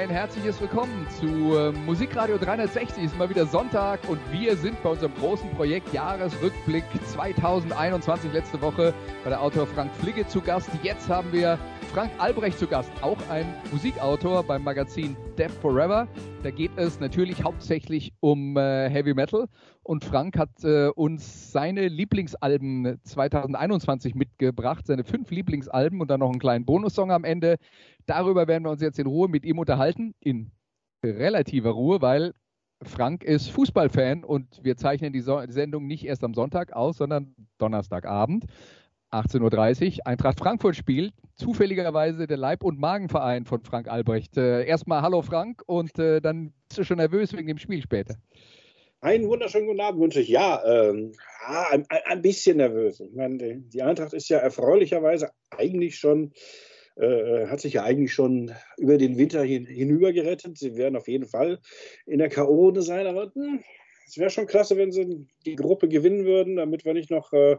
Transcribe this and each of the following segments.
Ein herzliches Willkommen zu äh, Musikradio 360. Es ist mal wieder Sonntag und wir sind bei unserem großen Projekt Jahresrückblick 2021. Letzte Woche bei der Autor Frank Fligge zu Gast. Jetzt haben wir Frank Albrecht zu Gast, auch ein Musikautor beim Magazin Death Forever. Da geht es natürlich hauptsächlich um äh, Heavy Metal und Frank hat äh, uns seine Lieblingsalben 2021 mitgebracht, seine fünf Lieblingsalben und dann noch einen kleinen Bonussong am Ende. Darüber werden wir uns jetzt in Ruhe mit ihm unterhalten, in relativer Ruhe, weil Frank ist Fußballfan und wir zeichnen die, so die Sendung nicht erst am Sonntag aus, sondern Donnerstagabend. 18.30 Uhr. Eintracht Frankfurt spielt. Zufälligerweise der Leib- und Magenverein von Frank Albrecht. Äh, erstmal Hallo Frank und äh, dann bist du schon nervös wegen dem Spiel später. Einen wunderschönen guten Abend wünsche ich. Ja, ähm, ein, ein, bisschen nervös. Ich meine, die Eintracht ist ja erfreulicherweise eigentlich schon, äh, hat sich ja eigentlich schon über den Winter hin, hinüber gerettet. Sie werden auf jeden Fall in der K.O. sein, aber hm, es wäre schon klasse, wenn sie die Gruppe gewinnen würden, damit wir nicht noch äh,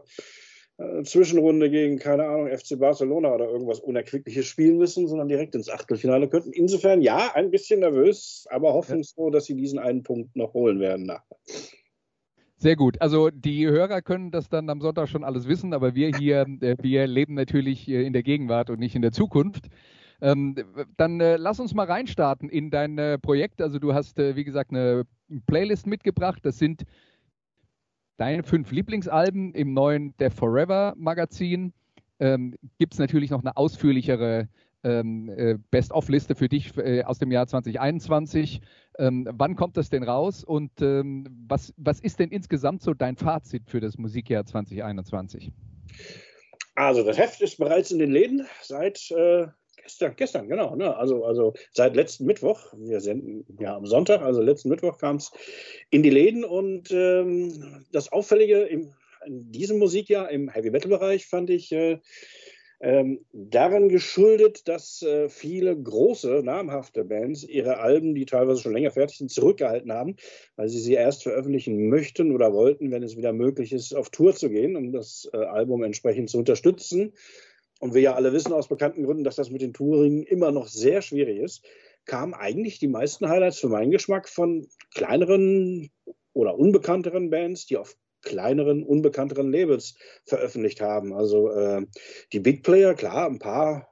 Zwischenrunde gegen, keine Ahnung, FC Barcelona oder irgendwas Unerquickliches spielen müssen, sondern direkt ins Achtelfinale könnten. Insofern ja, ein bisschen nervös, aber hoffnungsfroh, dass sie diesen einen Punkt noch holen werden nachher. Sehr gut. Also die Hörer können das dann am Sonntag schon alles wissen, aber wir hier, äh, wir leben natürlich äh, in der Gegenwart und nicht in der Zukunft. Ähm, dann äh, lass uns mal reinstarten in dein äh, Projekt. Also du hast, äh, wie gesagt, eine Playlist mitgebracht. Das sind deine fünf Lieblingsalben im neuen Death Forever Magazin. Ähm, Gibt es natürlich noch eine ausführlichere ähm, äh, Best-of-Liste für dich äh, aus dem Jahr 2021. Ähm, wann kommt das denn raus und ähm, was, was ist denn insgesamt so dein Fazit für das Musikjahr 2021? Also das Heft ist bereits in den Läden seit äh, Gestern, gestern, genau. Ne? Also, also seit letzten Mittwoch, wir senden ja am Sonntag, also letzten Mittwoch kam es in die Läden und ähm, das Auffällige im, in diesem Musikjahr im Heavy Metal Bereich fand ich äh, ähm, daran geschuldet, dass äh, viele große, namhafte Bands ihre Alben, die teilweise schon länger fertig sind, zurückgehalten haben, weil sie sie erst veröffentlichen möchten oder wollten, wenn es wieder möglich ist, auf Tour zu gehen, um das äh, Album entsprechend zu unterstützen und wir ja alle wissen aus bekannten Gründen, dass das mit den Touring immer noch sehr schwierig ist, kamen eigentlich die meisten Highlights für meinen Geschmack von kleineren oder unbekannteren Bands, die auf kleineren, unbekannteren Labels veröffentlicht haben. Also äh, die Big Player, klar, ein paar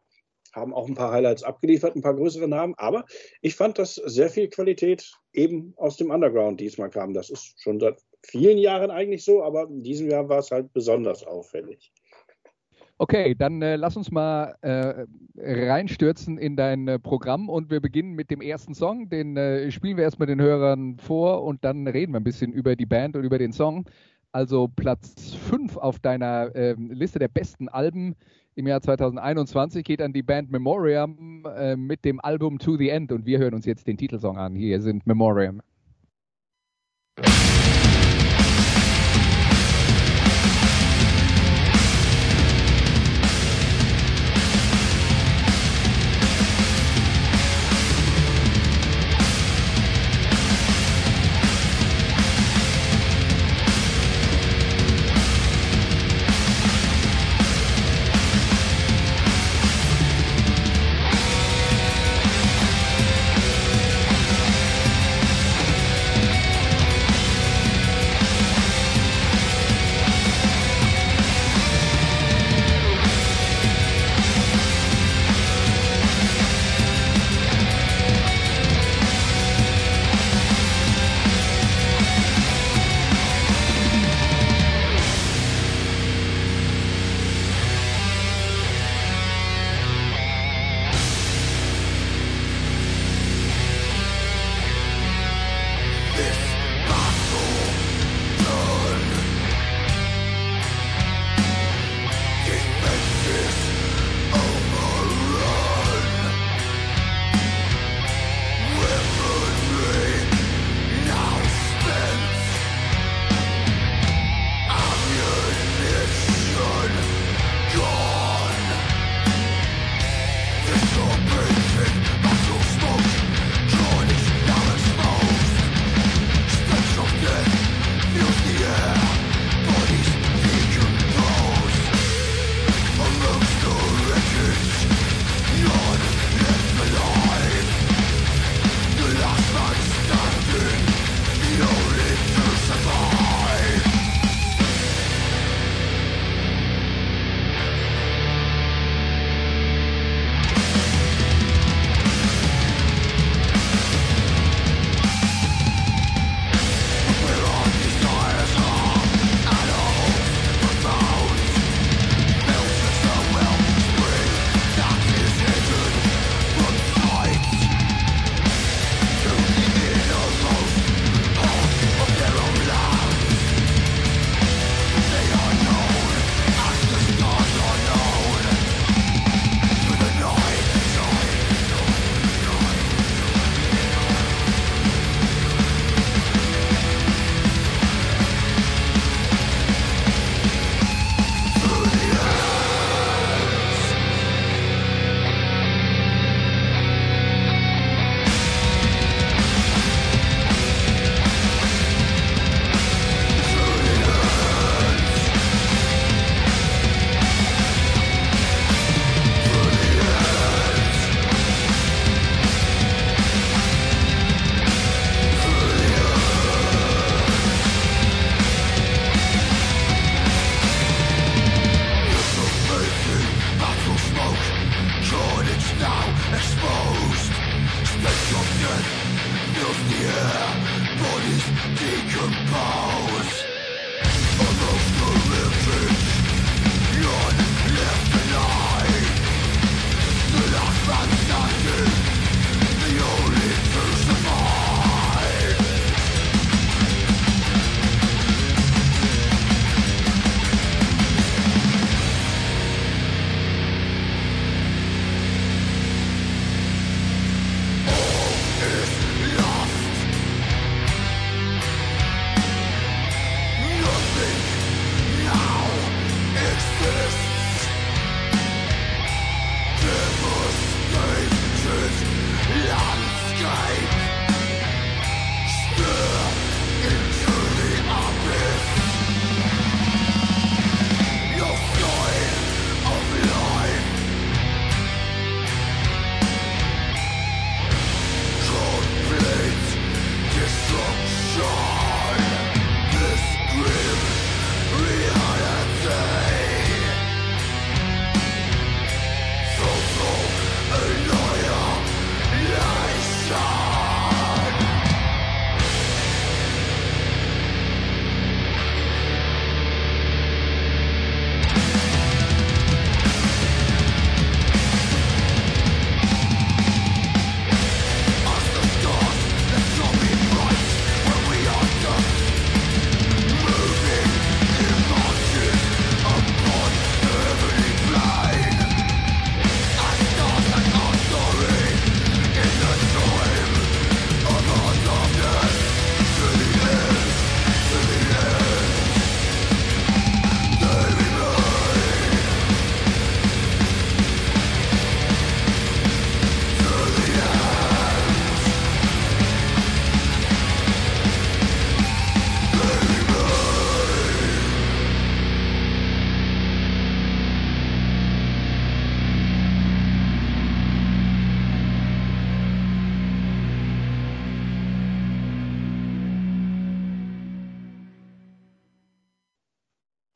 haben auch ein paar Highlights abgeliefert, ein paar größere Namen, aber ich fand, dass sehr viel Qualität eben aus dem Underground diesmal kam. Das ist schon seit vielen Jahren eigentlich so, aber in diesem Jahr war es halt besonders auffällig. Okay, dann äh, lass uns mal äh, reinstürzen in dein äh, Programm und wir beginnen mit dem ersten Song. Den äh, spielen wir erstmal den Hörern vor und dann reden wir ein bisschen über die Band und über den Song. Also Platz 5 auf deiner ähm, Liste der besten Alben im Jahr 2021 geht an die Band Memoriam äh, mit dem Album To the End und wir hören uns jetzt den Titelsong an. Hier sind Memoriam.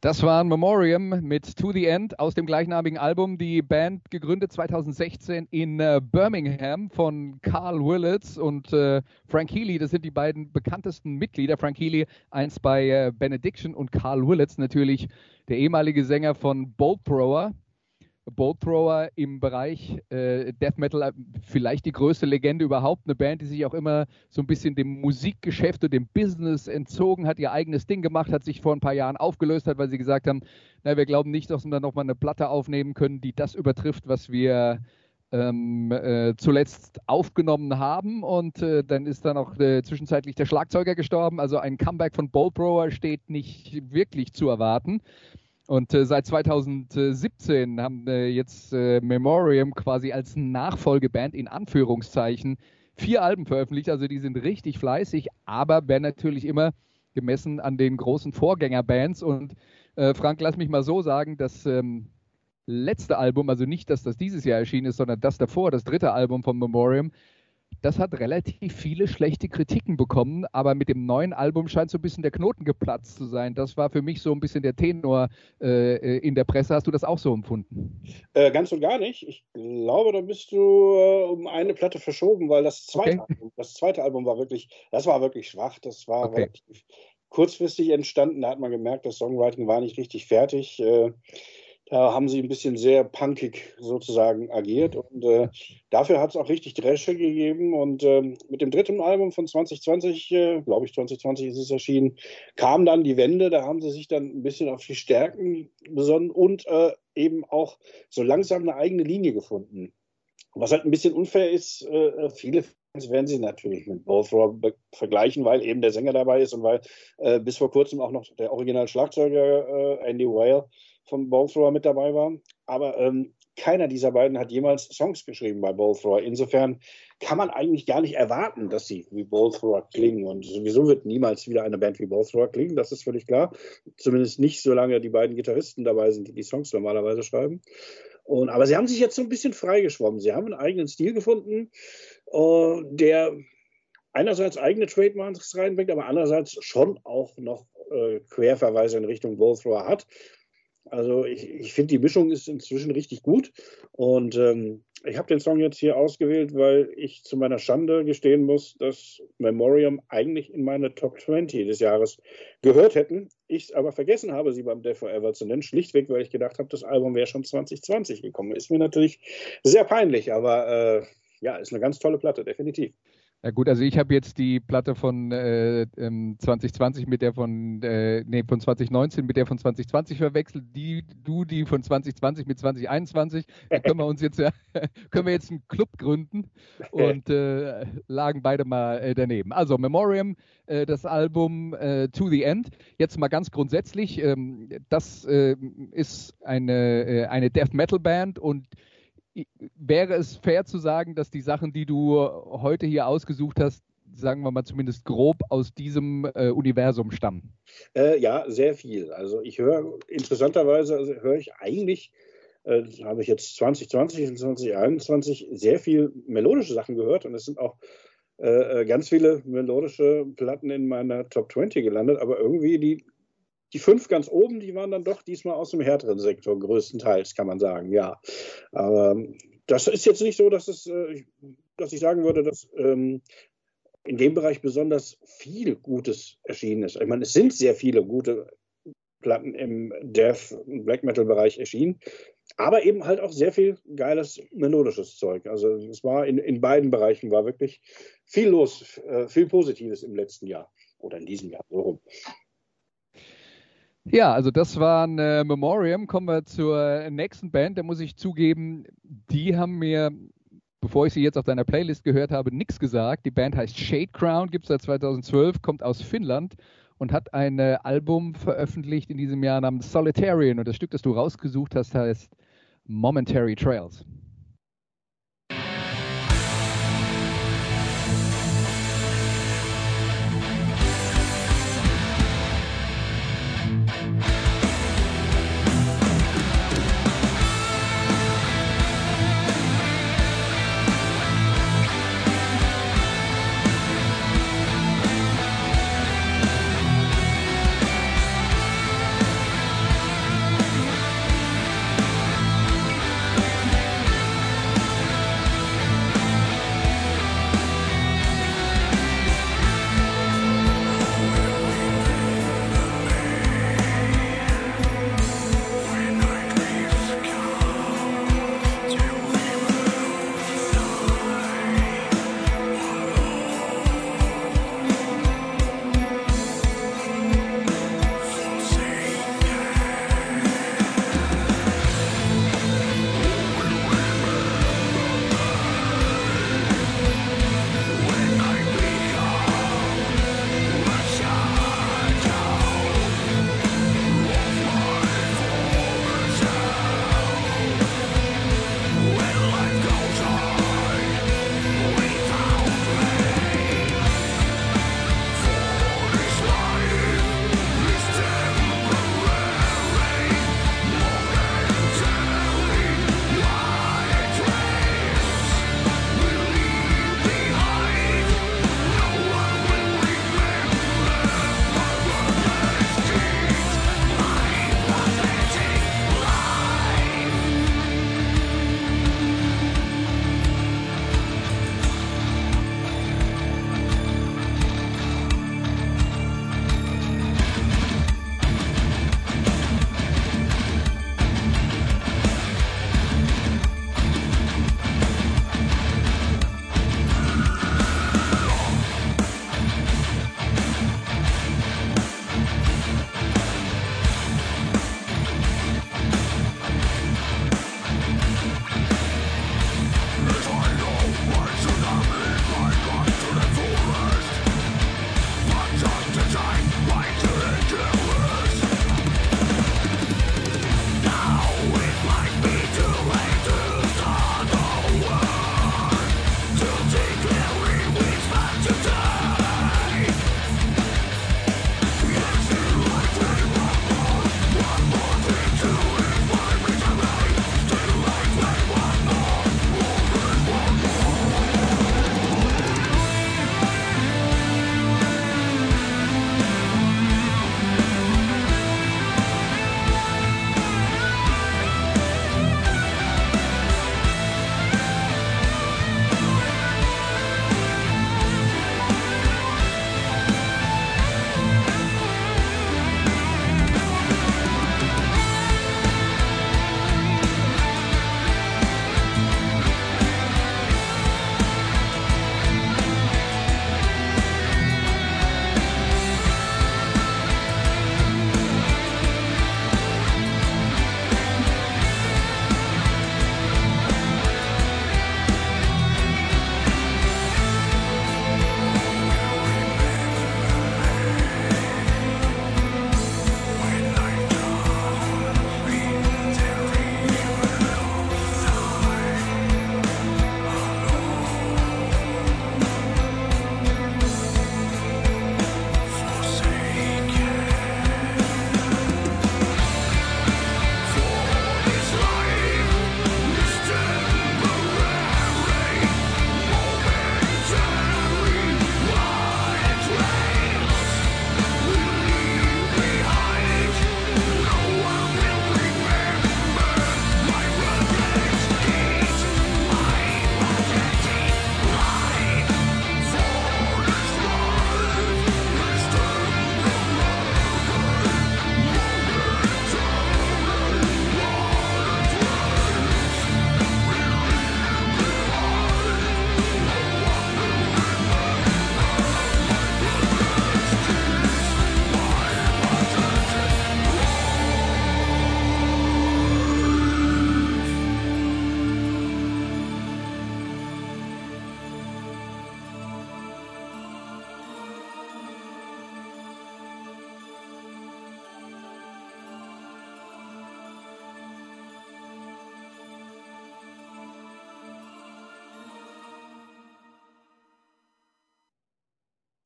Das war ein Memoriam mit To the End aus dem gleichnamigen Album. Die Band gegründet 2016 in äh, Birmingham von Carl Willits und äh, Frank Healy. Das sind die beiden bekanntesten Mitglieder. Frank Healy einst bei äh, Benediction und Carl Willits natürlich der ehemalige Sänger von Bolt Thrower. Bolt Thrower im Bereich äh, Death Metal äh, vielleicht die größte Legende überhaupt. Eine Band, die sich auch immer so ein bisschen dem Musikgeschäft und dem Business entzogen hat, ihr eigenes Ding gemacht hat, sich vor ein paar Jahren aufgelöst hat, weil sie gesagt haben, na, wir glauben nicht, dass wir da nochmal eine Platte aufnehmen können, die das übertrifft, was wir ähm, äh, zuletzt aufgenommen haben. Und äh, dann ist dann auch äh, zwischenzeitlich der Schlagzeuger gestorben. Also ein Comeback von Bolt Thrower steht nicht wirklich zu erwarten. Und äh, seit 2017 haben äh, jetzt äh, Memoriam quasi als Nachfolgeband in Anführungszeichen vier Alben veröffentlicht. Also die sind richtig fleißig, aber werden natürlich immer gemessen an den großen Vorgängerbands. Und äh, Frank, lass mich mal so sagen, das ähm, letzte Album, also nicht, dass das dieses Jahr erschienen ist, sondern das davor, das dritte Album von Memoriam, das hat relativ viele schlechte Kritiken bekommen, aber mit dem neuen Album scheint so ein bisschen der Knoten geplatzt zu sein. Das war für mich so ein bisschen der Tenor äh, in der Presse. Hast du das auch so empfunden? Äh, ganz und gar nicht. Ich glaube, da bist du äh, um eine Platte verschoben, weil das zweite, okay. Album, das zweite Album war wirklich, das war wirklich schwach. Das war okay. relativ kurzfristig entstanden. Da hat man gemerkt, das Songwriting war nicht richtig fertig. Äh, da haben sie ein bisschen sehr punkig sozusagen agiert und äh, dafür hat es auch richtig Dresche gegeben. Und äh, mit dem dritten Album von 2020, äh, glaube ich 2020 ist es erschienen, kam dann die Wende. Da haben sie sich dann ein bisschen auf die Stärken besonnen und äh, eben auch so langsam eine eigene Linie gefunden. Was halt ein bisschen unfair ist, äh, viele Fans werden sie natürlich mit Bothrow vergleichen, weil eben der Sänger dabei ist und weil äh, bis vor kurzem auch noch der Original-Schlagzeuger Andy Whale von Bowthrower mit dabei war. Aber ähm, keiner dieser beiden hat jemals Songs geschrieben bei Bowthrower. Insofern kann man eigentlich gar nicht erwarten, dass sie wie Bowthrower klingen. Und sowieso wird niemals wieder eine Band wie Bowthrower klingen, das ist völlig klar. Zumindest nicht, solange die beiden Gitarristen dabei sind, die die Songs normalerweise schreiben. Und, aber sie haben sich jetzt so ein bisschen freigeschwommen. Sie haben einen eigenen Stil gefunden, uh, der einerseits eigene Trademarks reinbringt, aber andererseits schon auch noch äh, Querverweise in Richtung Bowthrower hat. Also ich, ich finde, die Mischung ist inzwischen richtig gut. Und ähm, ich habe den Song jetzt hier ausgewählt, weil ich zu meiner Schande gestehen muss, dass Memoriam eigentlich in meine Top 20 des Jahres gehört hätten. Ich aber vergessen habe, sie beim Death Forever zu nennen, schlichtweg, weil ich gedacht habe, das Album wäre schon 2020 gekommen. Ist mir natürlich sehr peinlich, aber äh, ja, ist eine ganz tolle Platte, definitiv. Ja gut, also ich habe jetzt die Platte von äh, 2020 ähm, mit der von, äh, nee, von 2019 mit der von 2020 verwechselt. Die, du die von 2020 mit 2021. Da können wir uns jetzt ja, können wir jetzt einen Club gründen und äh, lagen beide mal äh, daneben. Also Memoriam, äh, das Album äh, To the End. Jetzt mal ganz grundsätzlich, ähm, das ist eine, eine Death Metal Band und wäre es fair zu sagen, dass die Sachen, die du heute hier ausgesucht hast, sagen wir mal zumindest grob aus diesem äh, Universum stammen? Äh, ja, sehr viel. Also ich höre interessanterweise also höre ich eigentlich äh, habe ich jetzt 2020 und 2021 sehr viel melodische Sachen gehört und es sind auch äh, äh, ganz viele melodische Platten in meiner Top 20 gelandet, aber irgendwie die die fünf ganz oben, die waren dann doch diesmal aus dem härteren Sektor, größtenteils, kann man sagen, ja. Aber das ist jetzt nicht so, dass, es, äh, dass ich sagen würde, dass ähm, in dem Bereich besonders viel Gutes erschienen ist. Ich meine, es sind sehr viele gute Platten im Death- und Black Metal-Bereich erschienen, aber eben halt auch sehr viel geiles melodisches Zeug. Also es war in, in beiden Bereichen war wirklich viel los, äh, viel Positives im letzten Jahr oder in diesem Jahr so rum. Ja, also das war ein äh, Memoriam. Kommen wir zur nächsten Band. Da muss ich zugeben, die haben mir, bevor ich sie jetzt auf deiner Playlist gehört habe, nichts gesagt. Die Band heißt Shade Crown, gibt es seit 2012, kommt aus Finnland und hat ein äh, Album veröffentlicht in diesem Jahr namens Solitarian. Und das Stück, das du rausgesucht hast, heißt Momentary Trails.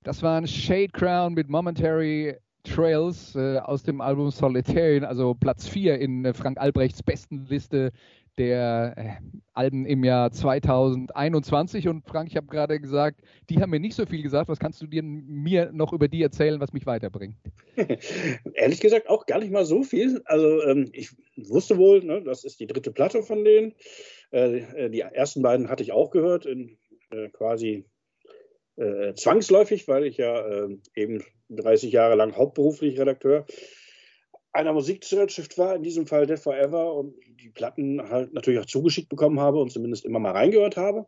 Das war ein Shade Crown mit Momentary Trails äh, aus dem Album Solitarian, also Platz 4 in äh, Frank Albrechts Bestenliste der äh, Alben im Jahr 2021. Und Frank, ich habe gerade gesagt, die haben mir nicht so viel gesagt. Was kannst du dir mir noch über die erzählen, was mich weiterbringt? Ehrlich gesagt auch gar nicht mal so viel. Also ähm, ich wusste wohl, ne, das ist die dritte Platte von denen. Äh, äh die ersten beiden hatte ich auch gehört, in, äh, quasi äh, zwangsläufig, weil ich ja ähm, eben 30 Jahre lang hauptberuflich Redakteur einer Musikzeitschrift war, in diesem Fall Dead Forever, und die Platten halt natürlich auch zugeschickt bekommen habe und zumindest immer mal reingehört habe.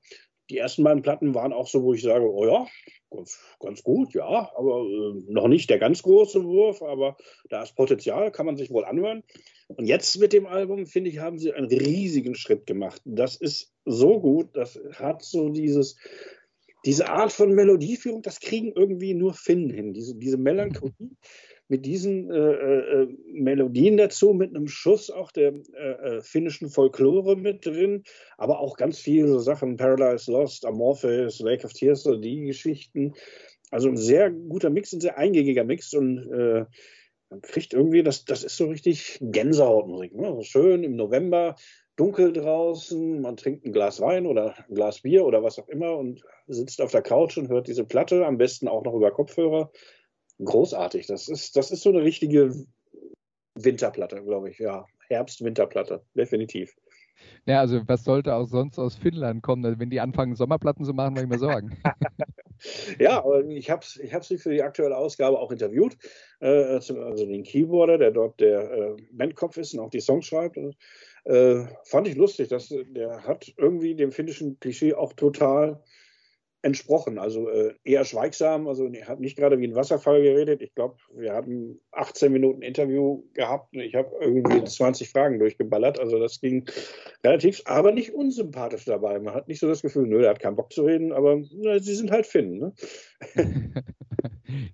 Die ersten beiden Platten waren auch so, wo ich sage, oh ja, ganz, ganz gut, ja, aber äh, noch nicht der ganz große Wurf, aber da ist Potenzial, kann man sich wohl anhören. Und jetzt mit dem Album, finde ich, haben sie einen riesigen Schritt gemacht. Das ist so gut, das hat so dieses, diese Art von Melodieführung, das kriegen irgendwie nur Finn hin, diese, diese Melancholie mit diesen äh, äh, Melodien dazu, mit einem Schuss auch der äh, äh, finnischen Folklore mit drin, aber auch ganz viele so Sachen, Paradise Lost, Amorphis, Lake of Tears, so die Geschichten. Also ein sehr guter Mix, ein sehr eingängiger Mix und äh, man kriegt irgendwie, das, das ist so richtig Gänsehautmusik. Ne? Schön im November, dunkel draußen, man trinkt ein Glas Wein oder ein Glas Bier oder was auch immer und sitzt auf der Couch und hört diese Platte, am besten auch noch über Kopfhörer großartig. Das ist, das ist so eine richtige Winterplatte, glaube ich. Ja, Herbst-Winterplatte, definitiv. Ja, also was sollte auch sonst aus Finnland kommen? Also wenn die anfangen, Sommerplatten zu machen, mache ich mir Sorgen. ja, ich habe ich hab sie für die aktuelle Ausgabe auch interviewt. Äh, also den Keyboarder, der dort der äh, Bandkopf ist und auch die Songs schreibt. Äh, fand ich lustig, dass der hat irgendwie dem finnischen Klischee auch total entsprochen. Also äh, eher schweigsam, also er hat nicht gerade wie ein Wasserfall geredet. Ich glaube, wir haben 18 Minuten Interview gehabt und ich habe irgendwie 20 Fragen durchgeballert. Also das ging relativ, aber nicht unsympathisch dabei. Man hat nicht so das Gefühl, nö, der hat keinen Bock zu reden, aber na, sie sind halt Finnen. Ne?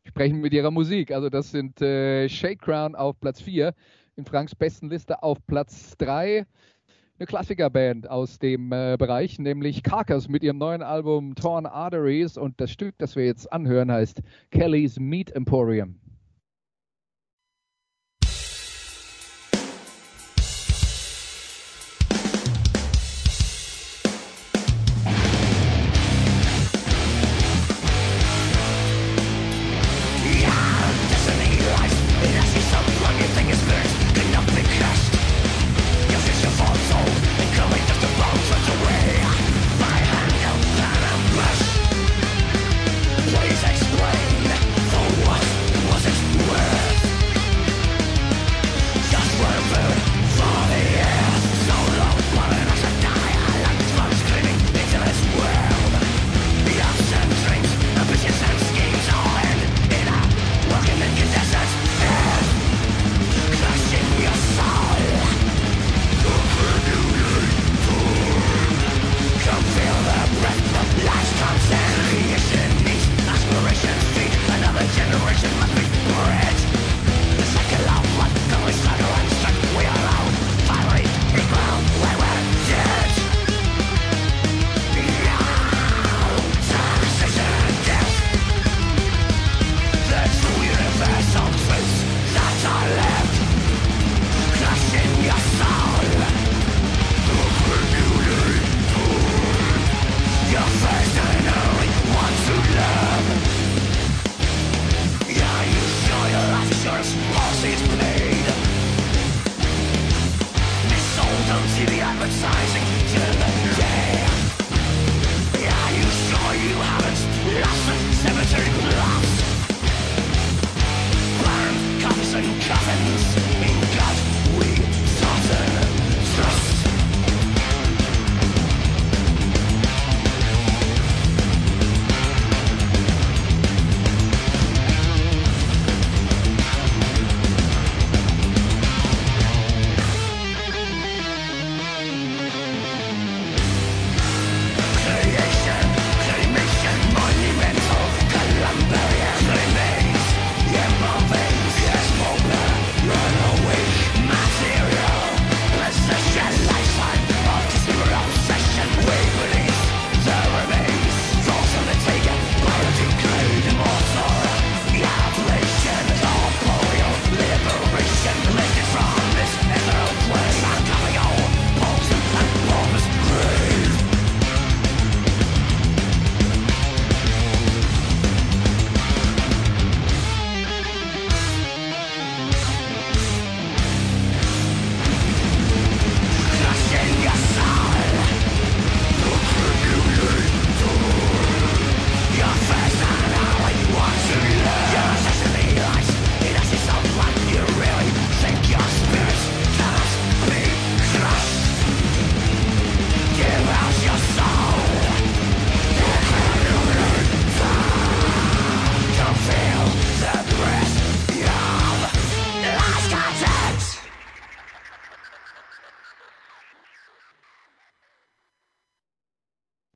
Sprechen mit ihrer Musik. Also das sind äh, Shake Crown auf Platz 4, in Franks besten Liste auf Platz 3 eine Klassikerband aus dem äh, Bereich, nämlich Carcass mit ihrem neuen Album Torn Arteries und das Stück, das wir jetzt anhören, heißt Kelly's Meat Emporium.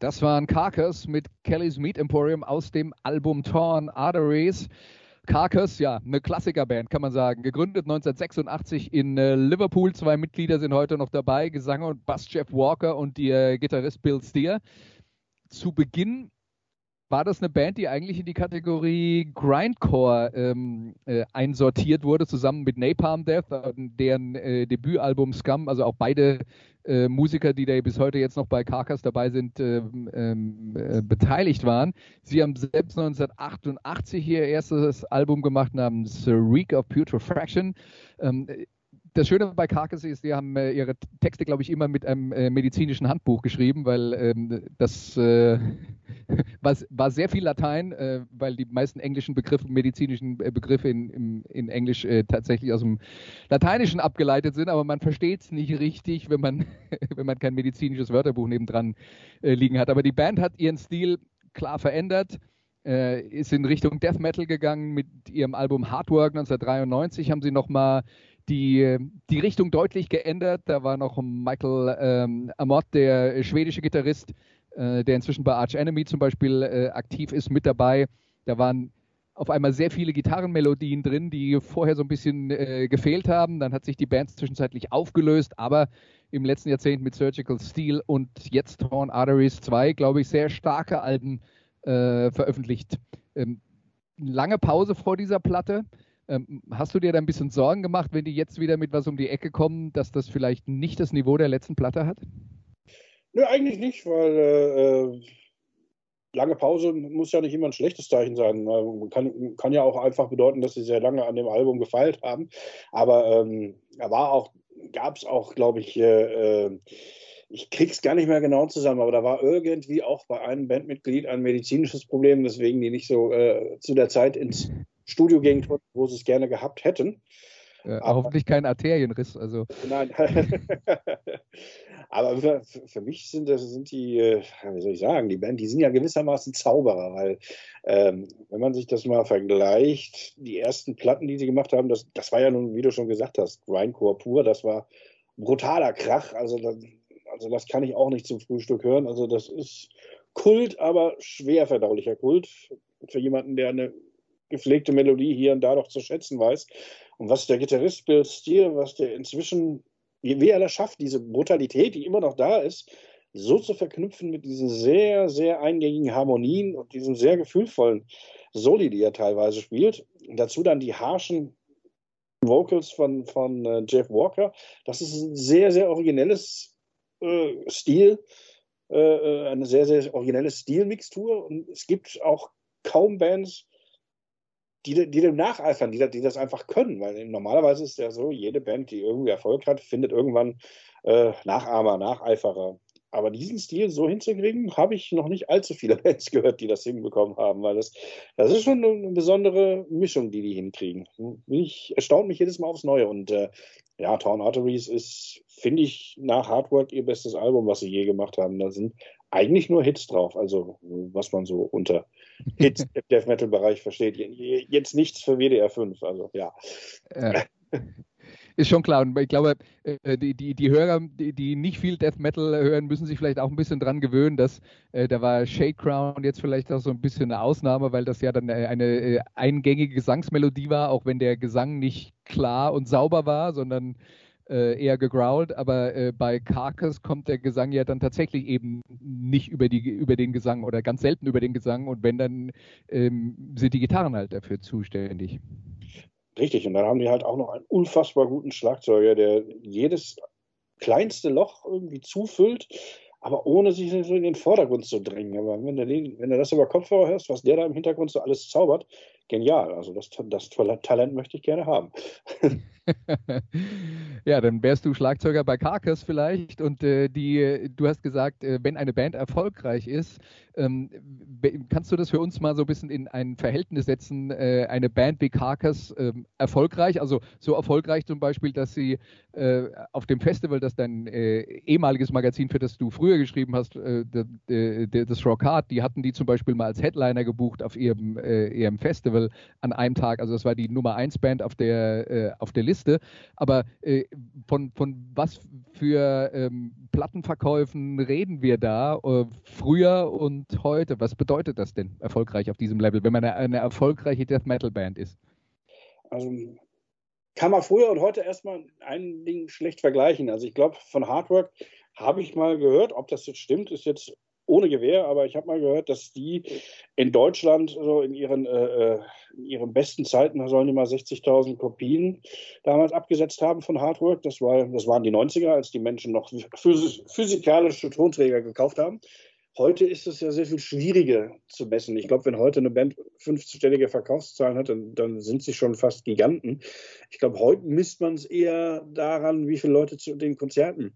Das waren Carcass mit Kelly's Meat Emporium aus dem Album Torn Arteries. Carcass, ja, eine Klassikerband, kann man sagen. Gegründet 1986 in äh, Liverpool. Zwei Mitglieder sind heute noch dabei: Gesanger und Bass Jeff Walker und die äh, Gitarrist Bill Steer. Zu Beginn war das eine Band, die eigentlich in die Kategorie Grindcore ähm, äh, einsortiert wurde, zusammen mit Napalm Death, deren äh, Debütalbum Scum, also auch beide äh, Musiker, die da bis heute jetzt noch bei Carcass dabei sind, ähm, äh, beteiligt waren. Sie haben selbst 1988 ihr erstes Album gemacht namens Reek of Putrefaction. Ähm, das Schöne bei Carcass ist, die haben äh, ihre Texte, glaube ich, immer mit einem äh, medizinischen Handbuch geschrieben, weil ähm, das äh, war, war, sehr viel Latein, äh, weil die meisten englischen Begriffe, medizinischen äh, Begriffe in, in, in Englisch äh, tatsächlich aus dem Lateinischen abgeleitet sind, aber man versteht es nicht richtig, wenn man, wenn man kein medizinisches Wörterbuch nebendran liegen hat. Aber die Band hat ihren Stil klar verändert. Ist in Richtung Death Metal gegangen mit ihrem Album Hardwork 1993 haben sie nochmal die, die Richtung deutlich geändert. Da war noch Michael ähm, Amott, der schwedische Gitarrist, äh, der inzwischen bei Arch Enemy zum Beispiel äh, aktiv ist, mit dabei. Da waren auf einmal sehr viele Gitarrenmelodien drin, die vorher so ein bisschen äh, gefehlt haben. Dann hat sich die Band zwischenzeitlich aufgelöst, aber im letzten Jahrzehnt mit Surgical Steel und jetzt Torn Arteries 2, glaube ich, sehr starke Alben äh, veröffentlicht. Ähm, lange Pause vor dieser Platte. Ähm, hast du dir da ein bisschen Sorgen gemacht, wenn die jetzt wieder mit was um die Ecke kommen, dass das vielleicht nicht das Niveau der letzten Platte hat? Nö, eigentlich nicht, weil äh, äh lange Pause muss ja nicht immer ein schlechtes Zeichen sein. Man kann, kann ja auch einfach bedeuten, dass sie sehr lange an dem Album gefeilt haben. Aber ähm, war auch, gab es auch, glaube ich, äh, äh ich krieg's gar nicht mehr genau zusammen, aber da war irgendwie auch bei einem Bandmitglied ein medizinisches Problem, weswegen die nicht so äh, zu der Zeit ins Studio gehen konnten, wo sie es gerne gehabt hätten. Ja, aber, hoffentlich kein Arterienriss. Also. Nein. aber für, für, mich sind, das, sind die, äh, wie soll ich sagen, die Band, die sind ja gewissermaßen Zauberer, weil ähm, wenn man sich das mal vergleicht, die ersten Platten, die sie gemacht haben, das, das war ja nun, wie du schon gesagt hast, Grindcore pur, das war brutaler Krach. Also das, also das kann ich auch nicht zum Frühstück hören. Also das ist Kult, aber schwer verdaulicher Kult für jemanden, der eine gepflegte Melodie hier und da doch zu schätzen weiß. Und was der Gitarrist Bill Steele, was der inzwischen, wie, er das schafft, diese Brutalität, die immer noch da ist, so zu verknüpfen mit diesen sehr, sehr eingängigen Harmonien und diesen sehr gefühlvollen Soli, die er teilweise spielt. Und dazu dann die harschen Vocals von, von uh, Jeff Walker. Das ist ein sehr, sehr originelles äh, Stil, äh, äh eine sehr, sehr originelle Stilmixtur. Und es gibt auch kaum Bands, die, die dem nacheifern, die, die das einfach können. Weil normalerweise ist ja so, jede Band, die irgendwie Erfolg hat, findet irgendwann äh, Nachahmer, Nacheiferer. Aber diesen Stil so hinzukriegen, habe ich noch nicht allzu viele Bands gehört, die das hinbekommen haben, weil das, das ist schon eine besondere Mischung, die die hinkriegen. Ich erstaunt mich jedes Mal aufs Neue. Und äh, ja, Town Arteries ist, finde ich, nach Hardwork ihr bestes Album, was sie je gemacht haben. Da sind eigentlich nur Hits drauf, also was man so unter Hits im Death Metal Bereich versteht. Jetzt nichts für WDR 5, also ja. ja. Ist schon klar. Und ich glaube, äh, die, die, die Hörer, die, nicht viel Death Metal hören, müssen sich vielleicht auch ein bisschen dran gewöhnen, dass äh, da war Shade Crown jetzt vielleicht auch so ein bisschen eine Ausnahme, weil das ja dann äh, eine äh, eingängige Gesangsmelodie war, auch wenn der Gesang nicht klar und sauber war, sondern äh, eher gegrowlt, aber äh, bei Carcass kommt der Gesang ja dann tatsächlich eben nicht über, die, über den Gesang oder ganz selten über den Gesang und wenn, dann ähm, sind die Gitarren halt dafür zuständig. Richtig, und dann haben die halt auch noch einen unfassbar guten Schlagzeuger, der jedes kleinste Loch irgendwie zufüllt, aber ohne sich so in den Vordergrund zu drängen. Aber wenn du, wenn du das über Kopfhörer hörst, was der da im Hintergrund so alles zaubert, genial. Also das, das Talent möchte ich gerne haben. ja, dann wärst du Schlagzeuger bei Carcass vielleicht und äh, die, du hast gesagt, äh, wenn eine Band erfolgreich ist, ähm, kannst du das für uns mal so ein bisschen in ein Verhältnis setzen? Äh, eine Band wie Carcass ähm, erfolgreich, also so erfolgreich zum Beispiel, dass sie äh, auf dem Festival, das dein äh, ehemaliges Magazin, für das du früher geschrieben hast, äh, das Rock Hard, die hatten die zum Beispiel mal als Headliner gebucht auf ihrem, ihrem Festival Level an einem Tag. Also das war die Nummer 1 Band auf der, äh, auf der Liste. Aber äh, von, von was für ähm, Plattenverkäufen reden wir da äh, früher und heute? Was bedeutet das denn erfolgreich auf diesem Level, wenn man eine, eine erfolgreiche Death Metal Band ist? Also kann man früher und heute erstmal ein Ding schlecht vergleichen. Also ich glaube, von Hardwork habe ich mal gehört, ob das jetzt stimmt, ist jetzt ohne Gewehr, aber ich habe mal gehört, dass die in Deutschland so in ihren, äh, äh in ihren besten Zeiten, da sollen die mal 60.000 Kopien damals abgesetzt haben von Hardwork. Das, war, das waren die 90er, als die Menschen noch physikalische Tonträger gekauft haben. Heute ist es ja sehr viel schwieriger zu messen. Ich glaube, wenn heute eine Band fünfstellige Verkaufszahlen hat, dann, dann, sind sie schon fast Giganten. Ich glaube, heute misst man es eher daran, wie viele Leute zu den Konzerten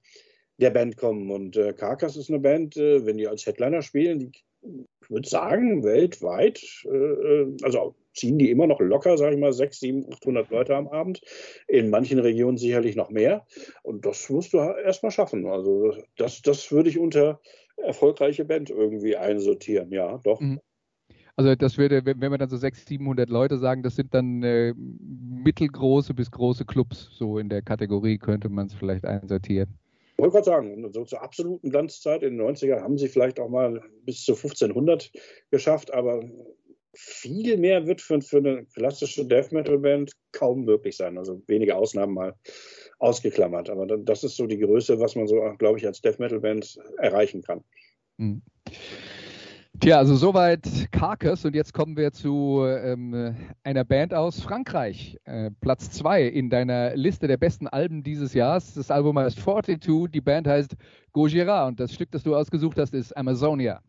der Band kommen. Und äh, Carcass ist eine Band, äh, wenn die als Headliner spielen, die, ich würde sagen, weltweit, äh, äh also ziehen die immer noch locker, sage ich mal, 6, 7, 800 Leute am Abend. In manchen Regionen sicherlich noch mehr. Und das musst du erstmal schaffen. Also das, das würde ich unter erfolgreiche Band irgendwie einsortieren, ja, doch. Mhm. Also das würde, wenn wir dann so 600, 700 Leute sagen, das sind dann äh, mittelgroße bis große Clubs, so in der Kategorie könnte man es vielleicht einsortieren. Wollte gerade sagen, so zur absoluten Glanzzeit in den 90ern haben sie vielleicht auch mal bis zu 1500 geschafft, aber viel mehr wird für, für eine klassische Death Metal Band kaum möglich sein. Also wenige Ausnahmen mal ausgeklammert. Aber das ist so die Größe, was man so, glaube ich, als Death Metal Band erreichen kann. Mhm. Tja, also soweit Carcass und jetzt kommen wir zu ähm, einer Band aus Frankreich. Äh, Platz 2 in deiner Liste der besten Alben dieses Jahres. Das Album heißt 42, die Band heißt Gojira und das Stück, das du ausgesucht hast, ist Amazonia.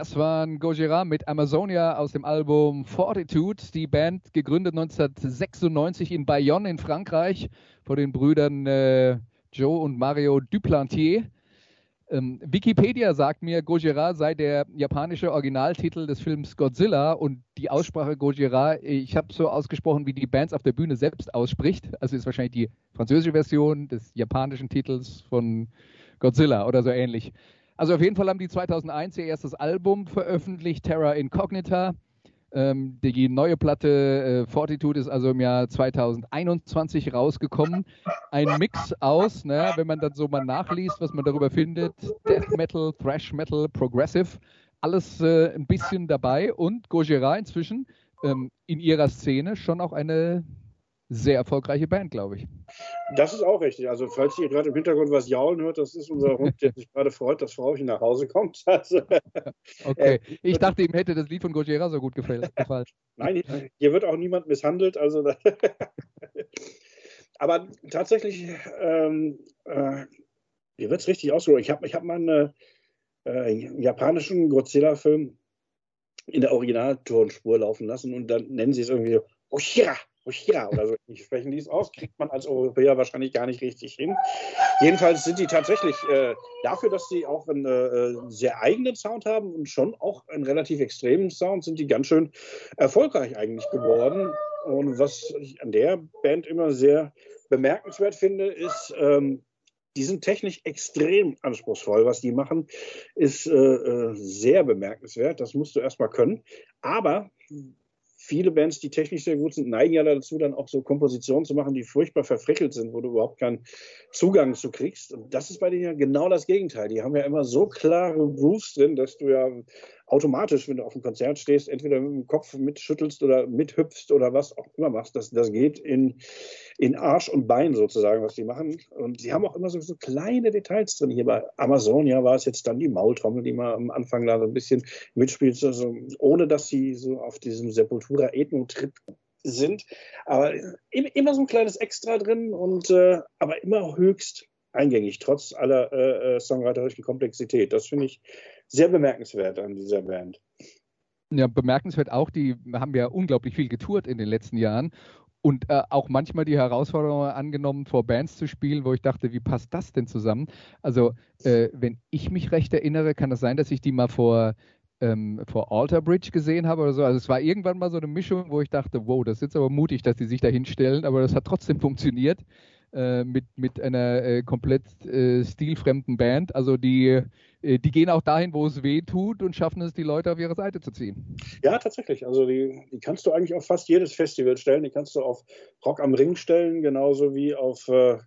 Das waren Gojira mit Amazonia aus dem Album Fortitude. Die Band gegründet 1996 in Bayonne in Frankreich von den Brüdern äh, Joe und Mario Duplantier. Ähm, Wikipedia sagt mir, Gojira sei der japanische Originaltitel des Films Godzilla und die Aussprache Gojira, ich habe so ausgesprochen, wie die Bands auf der Bühne selbst ausspricht. Also ist wahrscheinlich die französische Version des japanischen Titels von Godzilla oder so ähnlich. Also auf jeden Fall haben die 2001 ihr erstes Album veröffentlicht, Terra Incognita. Ähm, die neue Platte äh, Fortitude ist also im Jahr 2021 rausgekommen. Ein Mix aus, ne, wenn man dann so mal nachliest, was man darüber findet, Death Metal, Thrash Metal, Progressive, alles äh, ein bisschen dabei und Gojira inzwischen ähm, in ihrer Szene schon auch eine sehr erfolgreiche Band, glaube ich. Das ist auch richtig. Also, falls ihr gerade im Hintergrund was jaulen hört, das ist unser Hund, der sich gerade freut, dass Frauchen nach Hause kommt. Also, okay. Äh, ich dachte, ihm hätte das Lied von Gojira so gut gefallen. Nein, hier wird auch niemand misshandelt. Also, aber tatsächlich, ähm, äh, hier wird es richtig ausgeholt. Ich habe ich hab mal einen äh, japanischen Godzilla-Film in der Originaltonspur laufen lassen und dann nennen sie es irgendwie Oshira. Oshira oder so ich sprechen die es aus, kriegt man als Europäer wahrscheinlich gar nicht richtig hin. Jedenfalls sind die tatsächlich äh, dafür, dass sie auch einen äh, sehr eigenen Sound haben und schon auch einen relativ extremen Sound, sind die ganz schön erfolgreich eigentlich geworden. Und was ich an der Band immer sehr bemerkenswert finde, ist, ähm, die sind technisch extrem anspruchsvoll. Was die machen, ist äh, äh sehr bemerkenswert. Das musst du erstmal können. Aber viele Bands, die technisch sehr gut sind, neigen ja dazu, dann auch so Kompositionen zu machen, die furchtbar verfrickelt sind, wo du überhaupt keinen Zugang zu kriegst. Und das ist bei denen ja genau das Gegenteil. Die haben ja immer so klare Grooves drin, dass du ja automatisch, wenn du auf dem Konzert stehst, entweder mit dem Kopf mitschüttelst oder mithüpfst oder was auch immer machst. Das, das geht in, in Arsch und Bein sozusagen, was die machen. Und sie haben auch immer so, so kleine Details drin. Hier bei Amazonia war es jetzt dann die Maultrommel, die mal am Anfang da so ein bisschen mitspielt, also ohne dass sie so auf diesem Sepultura-Ethno-Trip sind. Aber immer so ein kleines Extra drin und äh, aber immer höchst eingängig, trotz aller äh, äh songwriterischen Komplexität. Das finde ich sehr bemerkenswert an dieser Band. Ja, bemerkenswert auch, die haben ja unglaublich viel getourt in den letzten Jahren und äh, auch manchmal die Herausforderung angenommen, vor Bands zu spielen, wo ich dachte, wie passt das denn zusammen? Also, äh, wenn ich mich recht erinnere, kann es das sein, dass ich die mal vor, ähm, vor Alter Bridge gesehen habe oder so. Also, es war irgendwann mal so eine Mischung, wo ich dachte, wow, das ist jetzt aber mutig, dass die sich da hinstellen, aber das hat trotzdem funktioniert. Äh, mit, mit einer äh, komplett äh, stilfremden Band. Also die, die gehen auch dahin, wo es weh tut und schaffen es, die Leute auf ihre Seite zu ziehen. Ja, tatsächlich. Also die, die kannst du eigentlich auf fast jedes Festival stellen. Die kannst du auf Rock am Ring stellen, genauso wie auf, äh,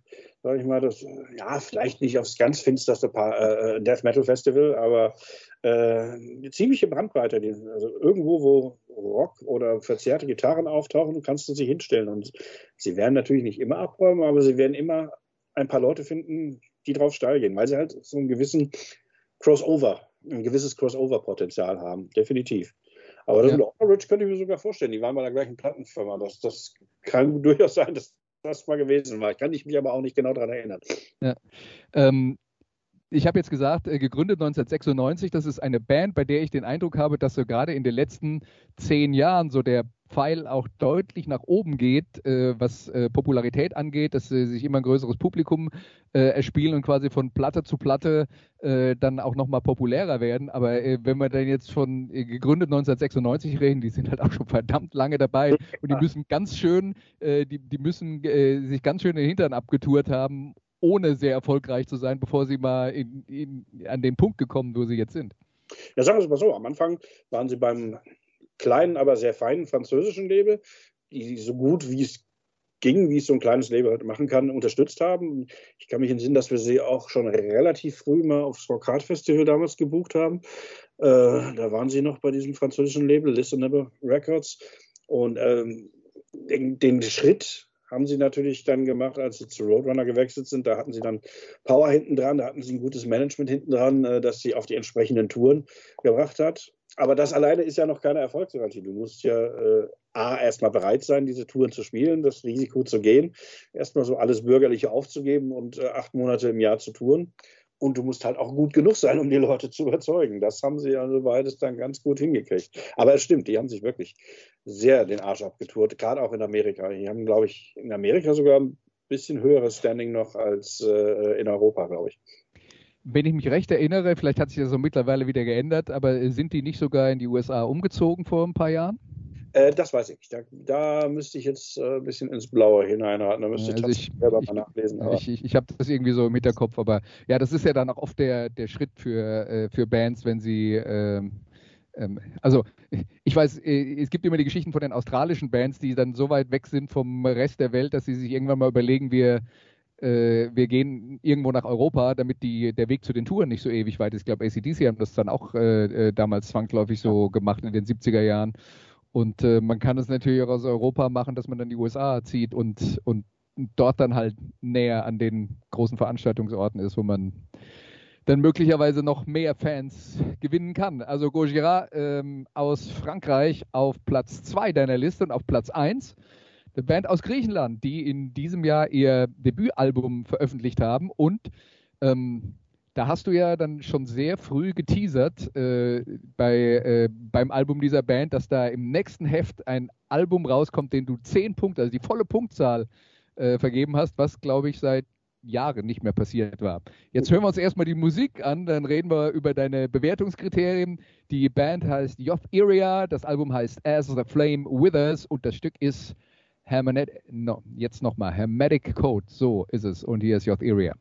sag ich mal, das, ja, vielleicht nicht aufs ganz finsterste pa Death Metal Festival, aber eine ziemliche Bandbreite. Also irgendwo, wo Rock oder verzerrte Gitarren auftauchen, kannst du sie hinstellen. Und sie werden natürlich nicht immer abräumen, aber sie werden immer ein paar Leute finden, die drauf steil gehen, weil sie halt so einen gewissen Crossover, ein gewisses Crossover-Potenzial haben, definitiv. Aber das ja. mit Orange könnte ich mir sogar vorstellen. Die waren bei der gleichen Plattenfirma. Das, das kann durchaus sein, dass das mal gewesen war. Ich kann mich aber auch nicht genau daran erinnern. Ja. Ähm, ich habe jetzt gesagt, äh, gegründet 1996. Das ist eine Band, bei der ich den Eindruck habe, dass so gerade in den letzten zehn Jahren so der Pfeil auch deutlich nach oben geht, äh, was äh, Popularität angeht, dass sie sich immer ein größeres Publikum äh, erspielen und quasi von Platte zu Platte äh, dann auch nochmal populärer werden. Aber äh, wenn wir dann jetzt von gegründet 1996 reden, die sind halt auch schon verdammt lange dabei und die müssen ganz schön, die, die müssen sich ganz schön den Hintern abgetourt haben, ohne sehr erfolgreich zu sein, bevor sie mal in, in, an den Punkt gekommen, wo sie jetzt sind? Ja, sagen wir es mal so. Am Anfang waren sie beim kleinen, aber sehr feinen französischen Label, die so gut wie es ging, wie es so ein kleines Label halt machen kann, unterstützt haben. Ich kann mich entsinnen, dass wir sie auch schon relativ früh mal aufs Rock Hard Festival damals gebucht haben. Äh, da waren sie noch bei diesem französischen Label, Listenable Records. Und ähm, den, den Schritt haben sie natürlich dann gemacht, als sie zu Roadrunner gewechselt sind. Da hatten sie dann Power hinten dran, da hatten sie ein gutes Management hinten dran, äh, das sie auf die entsprechenden Touren gebracht hat. Aber das alleine ist ja noch keine Erfolgsgarantie. Du musst ja äh, A, erstmal bereit sein, diese Touren zu spielen, das Risiko zu gehen, erstmal so alles Bürgerliche aufzugeben und äh, acht Monate im Jahr zu touren. und du musst halt auch gut genug sein, um die Leute zu überzeugen. Das haben sie also beides dann ganz gut hingekriegt. Aber es stimmt, die haben sich wirklich sehr den Arsch abgetourt, gerade auch in Amerika. Die haben, glaube ich, in Amerika sogar ein bisschen höheres Standing noch als äh, in Europa, glaube ich. Wenn ich mich recht erinnere, vielleicht hat sich das so mittlerweile wieder geändert, aber sind die nicht sogar in die USA umgezogen vor ein paar Jahren? Äh, das weiß ich nicht. Da, da, müsste ich jetzt äh, ein bisschen ins Blaue hineinraten. Da müsste also ich selber mal nachlesen. Ich, ich, ich habe das irgendwie so im Hinterkopf, aber ja, das ist ja dann auch oft der, der Schritt für, äh, für Bands, wenn sie. Ähm, ähm, also, ich weiß, äh, es gibt immer die Geschichten von den australischen Bands, die dann so weit weg sind vom Rest der Welt, dass sie sich irgendwann mal überlegen, wir äh, wir gehen irgendwo nach Europa, damit die, der Weg zu den Touren nicht so ewig weit ist. Ich glaube, ACDC haben das dann auch äh, damals zwangsläufig so gemacht in den 70er Jahren. Und äh, man kann es natürlich auch aus Europa machen, dass man dann die USA zieht und, und dort dann halt näher an den großen Veranstaltungsorten ist, wo man dann möglicherweise noch mehr Fans gewinnen kann. Also Gojira ähm, aus Frankreich auf Platz 2 deiner Liste und auf Platz 1 eine Band aus Griechenland, die in diesem Jahr ihr Debütalbum veröffentlicht haben und ähm, da hast du ja dann schon sehr früh geteasert äh, bei, äh, beim Album dieser Band, dass da im nächsten Heft ein Album rauskommt, den du zehn Punkte, also die volle Punktzahl äh, vergeben hast, was glaube ich seit Jahren nicht mehr passiert war. Jetzt hören wir uns erstmal die Musik an, dann reden wir über deine Bewertungskriterien. Die Band heißt Yoth Area, das Album heißt As the Flame Withers und das Stück ist Hermenet, no, jetzt nochmal, Hermetic Code, so ist es und hier ist Yoth Area.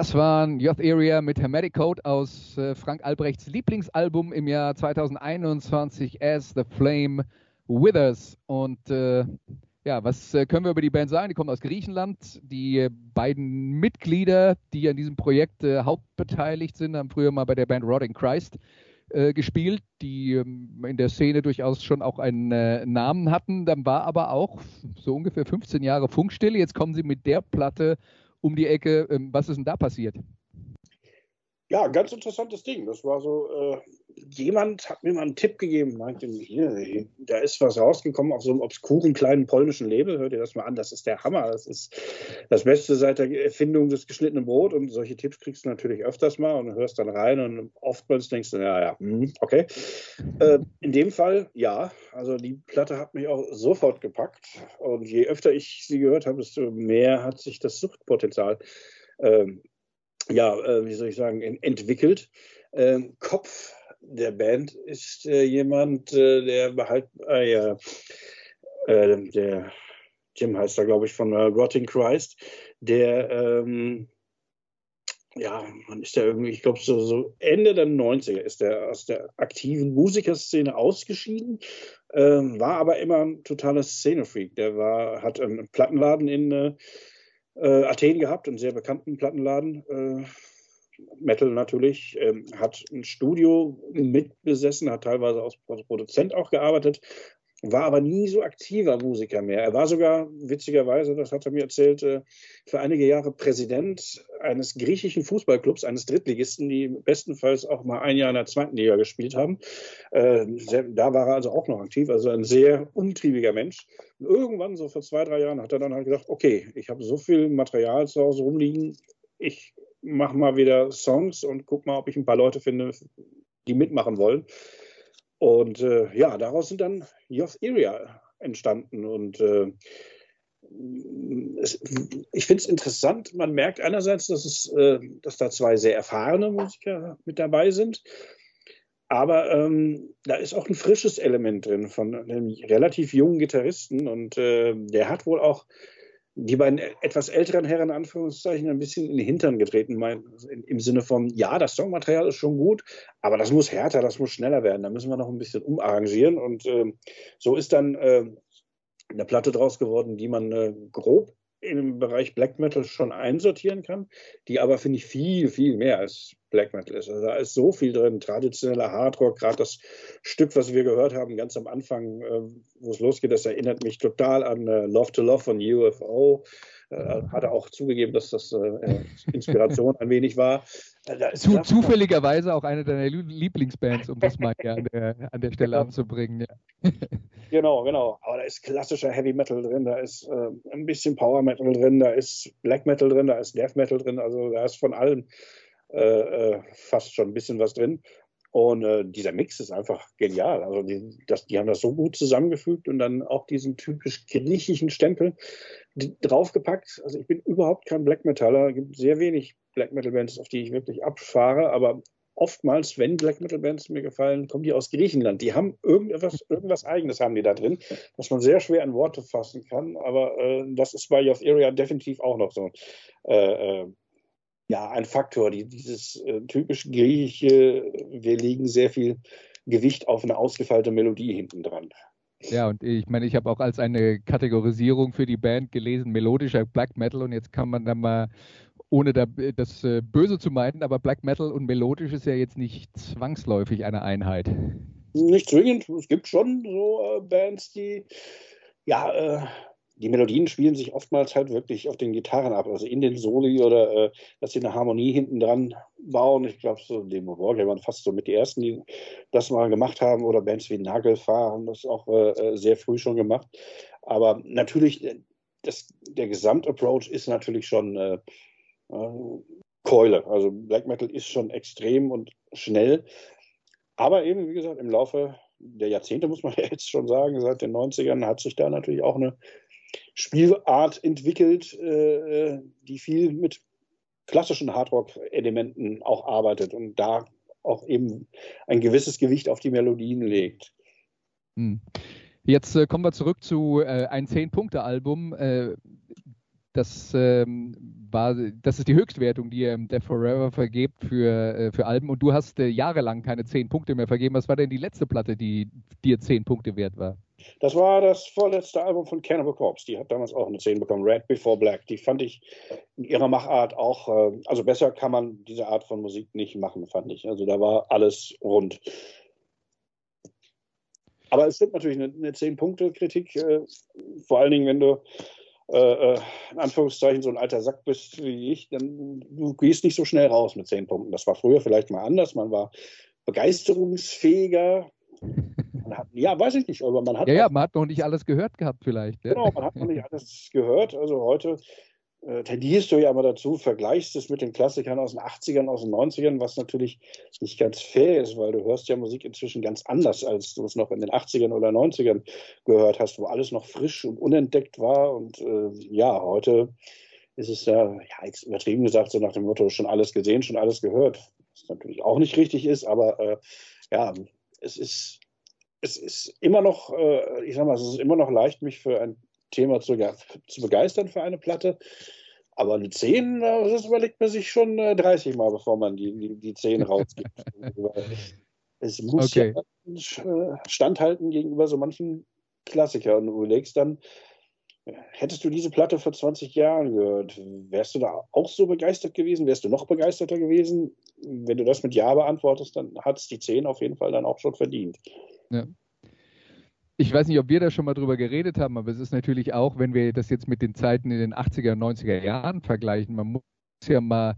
Das waren Youth Area mit Hermetic Code aus äh, Frank Albrechts Lieblingsalbum im Jahr 2021 As the Flame Withers. Und äh, ja, was äh, können wir über die Band sagen? Die kommt aus Griechenland. Die äh, beiden Mitglieder, die an diesem Projekt äh, hauptbeteiligt sind, haben früher mal bei der Band Rotting Christ äh, gespielt, die ähm, in der Szene durchaus schon auch einen Namen hatten. Dann war aber auch so ungefähr 15 Jahre Funkstille. Jetzt kommen sie mit der Platte um die Ecke. Ähm, was ist denn da passiert? Ja, ganz interessantes Ding. Das war so, äh, jemand hat mir mal einen Tipp gegeben, meinte, hier, da ist was rausgekommen auf so einem obskuren kleinen polnischen Label. Hört ihr das mal an? Das ist der Hammer. Das ist das Beste seit der Erfindung des geschnittenen Brot. Und solche Tipps kriegst du natürlich öfters mal und hörst dann rein und oftmals denkst du, ja, ja, hm, okay. Äh, in dem Fall, ja. Also die Platte hat mich auch sofort gepackt. Und je öfter ich sie gehört habe, desto mehr hat sich das Suchtpotenzial ähm, ja, äh, wie soll ich sagen, entwickelt. Ähm, Kopf der Band ist äh, jemand, äh, der behalt, äh, ja, äh, der Jim heißt da, glaube ich, von äh, Rotting Christ, der, ähm, ja, man ist ja irgendwie, ich glaube, so, so, Ende der 90er ist er aus der aktiven Musikerszene ausgeschieden, ähm, war aber immer ein totaler Szenefreak. Der war, hat einen Plattenladen in äh, Athen gehabt, einen sehr bekannten Plattenladen. Äh, Metal natürlich, ähm, hat ein Studio mitbesessen, hat teilweise als Produzent auch gearbeitet, war aber nie so aktiver Musiker mehr. Er war sogar, witzigerweise, das hat er mir erzählt, äh, für einige Jahre Präsident eines griechischen Fußballclubs, eines Drittligisten, die bestenfalls auch mal ein Jahr in der zweiten Liga gespielt haben. Äh, da war er also auch noch aktiv, also ein sehr umtriebiger Mensch. Und irgendwann, so vor zwei, drei Jahren, hat er dann halt gedacht, okay, ich habe so viel Material zu Hause rumliegen, ich mache mal wieder Songs und guck mal, ob ich ein paar Leute finde, die mitmachen wollen. Und äh, ja, daraus sind dann Youth Area entstanden. Und äh, es, ich finde es interessant, man merkt einerseits, dass, es, äh, dass da zwei sehr erfahrene Musiker mit dabei sind. Aber ähm, da ist auch ein frisches Element drin von einem relativ jungen Gitarristen. Und äh, der hat wohl auch die beiden etwas älteren Herren, in Anführungszeichen, ein bisschen in den Hintern getreten, mein, im Sinne von, ja, das Songmaterial ist schon gut, aber das muss härter, das muss schneller werden, da müssen wir noch ein bisschen umarrangieren. Und äh, so ist dann äh, eine Platte draus geworden, die man äh, grob im Bereich Black Metal schon einsortieren kann, die aber, finde ich, viel, viel mehr als Black Metal ist. Also da ist so viel drin, traditioneller Hardrock, gerade das Stück, was wir gehört haben, ganz am Anfang, äh, wo es losgeht, das erinnert mich total an äh, Love to Love von UFO. Äh, hat er auch zugegeben, dass das äh, Inspiration ein wenig war. Äh, Zu, zufälligerweise auch eine deiner Lieblingsbands, um das mal hier an der, an der Stelle anzubringen. Ja. Genau, genau. Aber da ist klassischer Heavy Metal drin, da ist äh, ein bisschen Power Metal drin, da ist Black Metal drin, da ist Death Metal drin, also da ist von allem äh, fast schon ein bisschen was drin. Und äh, dieser Mix ist einfach genial. Also die, das, die haben das so gut zusammengefügt und dann auch diesen typisch griechischen Stempel draufgepackt. Also ich bin überhaupt kein Black Metaller. Es gibt sehr wenig Black Metal Bands, auf die ich wirklich abfahre. Aber oftmals, wenn Black Metal Bands mir gefallen, kommen die aus Griechenland. Die haben irgendwas, irgendwas Eigenes haben die da drin, was man sehr schwer in Worte fassen kann. Aber äh, das ist bei Youth Area definitiv auch noch so. Äh, äh ja, ein Faktor, die, dieses äh, typisch griechische, wir legen sehr viel Gewicht auf eine ausgefeilte Melodie hinten dran. Ja, und ich meine, ich habe auch als eine Kategorisierung für die Band gelesen, melodischer Black Metal und jetzt kann man dann mal, ohne da, das äh, Böse zu meinen, aber Black Metal und melodisch ist ja jetzt nicht zwangsläufig eine Einheit. Nicht zwingend, es gibt schon so äh, Bands, die ja äh, die Melodien spielen sich oftmals halt wirklich auf den Gitarren ab, also in den Soli oder äh, dass sie eine Harmonie hinten dran bauen. Ich glaube, so Demo Wargame waren fast so mit die ersten, die das mal gemacht haben, oder Bands wie Nagelfahr haben das auch äh, äh, sehr früh schon gemacht. Aber natürlich, äh, das, der Gesamtapproach ist natürlich schon äh, äh, Keule. Also Black Metal ist schon extrem und schnell. Aber eben, wie gesagt, im Laufe der Jahrzehnte, muss man ja jetzt schon sagen, seit den 90ern hat sich da natürlich auch eine Spielart entwickelt, äh, die viel mit klassischen Hardrock-Elementen auch arbeitet und da auch eben ein gewisses Gewicht auf die Melodien legt. Hm. Jetzt äh, kommen wir zurück zu äh, ein Zehn-Punkte-Album. Äh, das ähm, das ist die Höchstwertung, die im Death Forever vergebt für, äh, für Alben. Und du hast äh, jahrelang keine zehn Punkte mehr vergeben. Was war denn die letzte Platte, die dir zehn Punkte wert war? Das war das vorletzte Album von Cannibal Corpse. Die hat damals auch eine 10 bekommen, Red Before Black. Die fand ich in ihrer Machart auch, äh, also besser kann man diese Art von Musik nicht machen, fand ich. Also da war alles rund. Aber es stimmt natürlich eine, eine 10-Punkte-Kritik, äh, vor allen Dingen, wenn du äh, äh, in Anführungszeichen so ein alter Sack bist wie ich, dann du gehst nicht so schnell raus mit 10 Punkten. Das war früher vielleicht mal anders. Man war begeisterungsfähiger. Hat, ja, weiß ich nicht, aber man hat. Ja, ja, man hat noch nicht alles gehört gehabt, vielleicht. Ja. Genau, man hat noch nicht alles gehört. Also heute äh, tendierst du ja immer dazu, vergleichst es mit den Klassikern aus den 80ern, aus den 90ern, was natürlich nicht ganz fair ist, weil du hörst ja Musik inzwischen ganz anders, als du es noch in den 80ern oder 90ern gehört hast, wo alles noch frisch und unentdeckt war. Und äh, ja, heute ist es ja, ja, jetzt übertrieben gesagt, so nach dem Motto, schon alles gesehen, schon alles gehört. Was natürlich auch nicht richtig ist, aber äh, ja, es ist, es ist immer noch, äh, ich sag mal, es ist immer noch leicht, mich für ein Thema zu, zu begeistern für eine Platte. Aber eine 10, das überlegt man sich schon 30 äh, Mal, bevor man die, die, die 10 rausgibt. es muss okay. ja standhalten gegenüber so manchen Klassiker. Und du überlegst dann, hättest du diese Platte vor 20 Jahren gehört, wärst du da auch so begeistert gewesen? Wärst du noch begeisterter gewesen? Wenn du das mit Ja beantwortest, dann hat es die 10 auf jeden Fall dann auch schon verdient. Ja ich weiß nicht, ob wir da schon mal drüber geredet haben, aber es ist natürlich auch, wenn wir das jetzt mit den Zeiten in den 80er, 90er Jahren vergleichen, man muss ja mal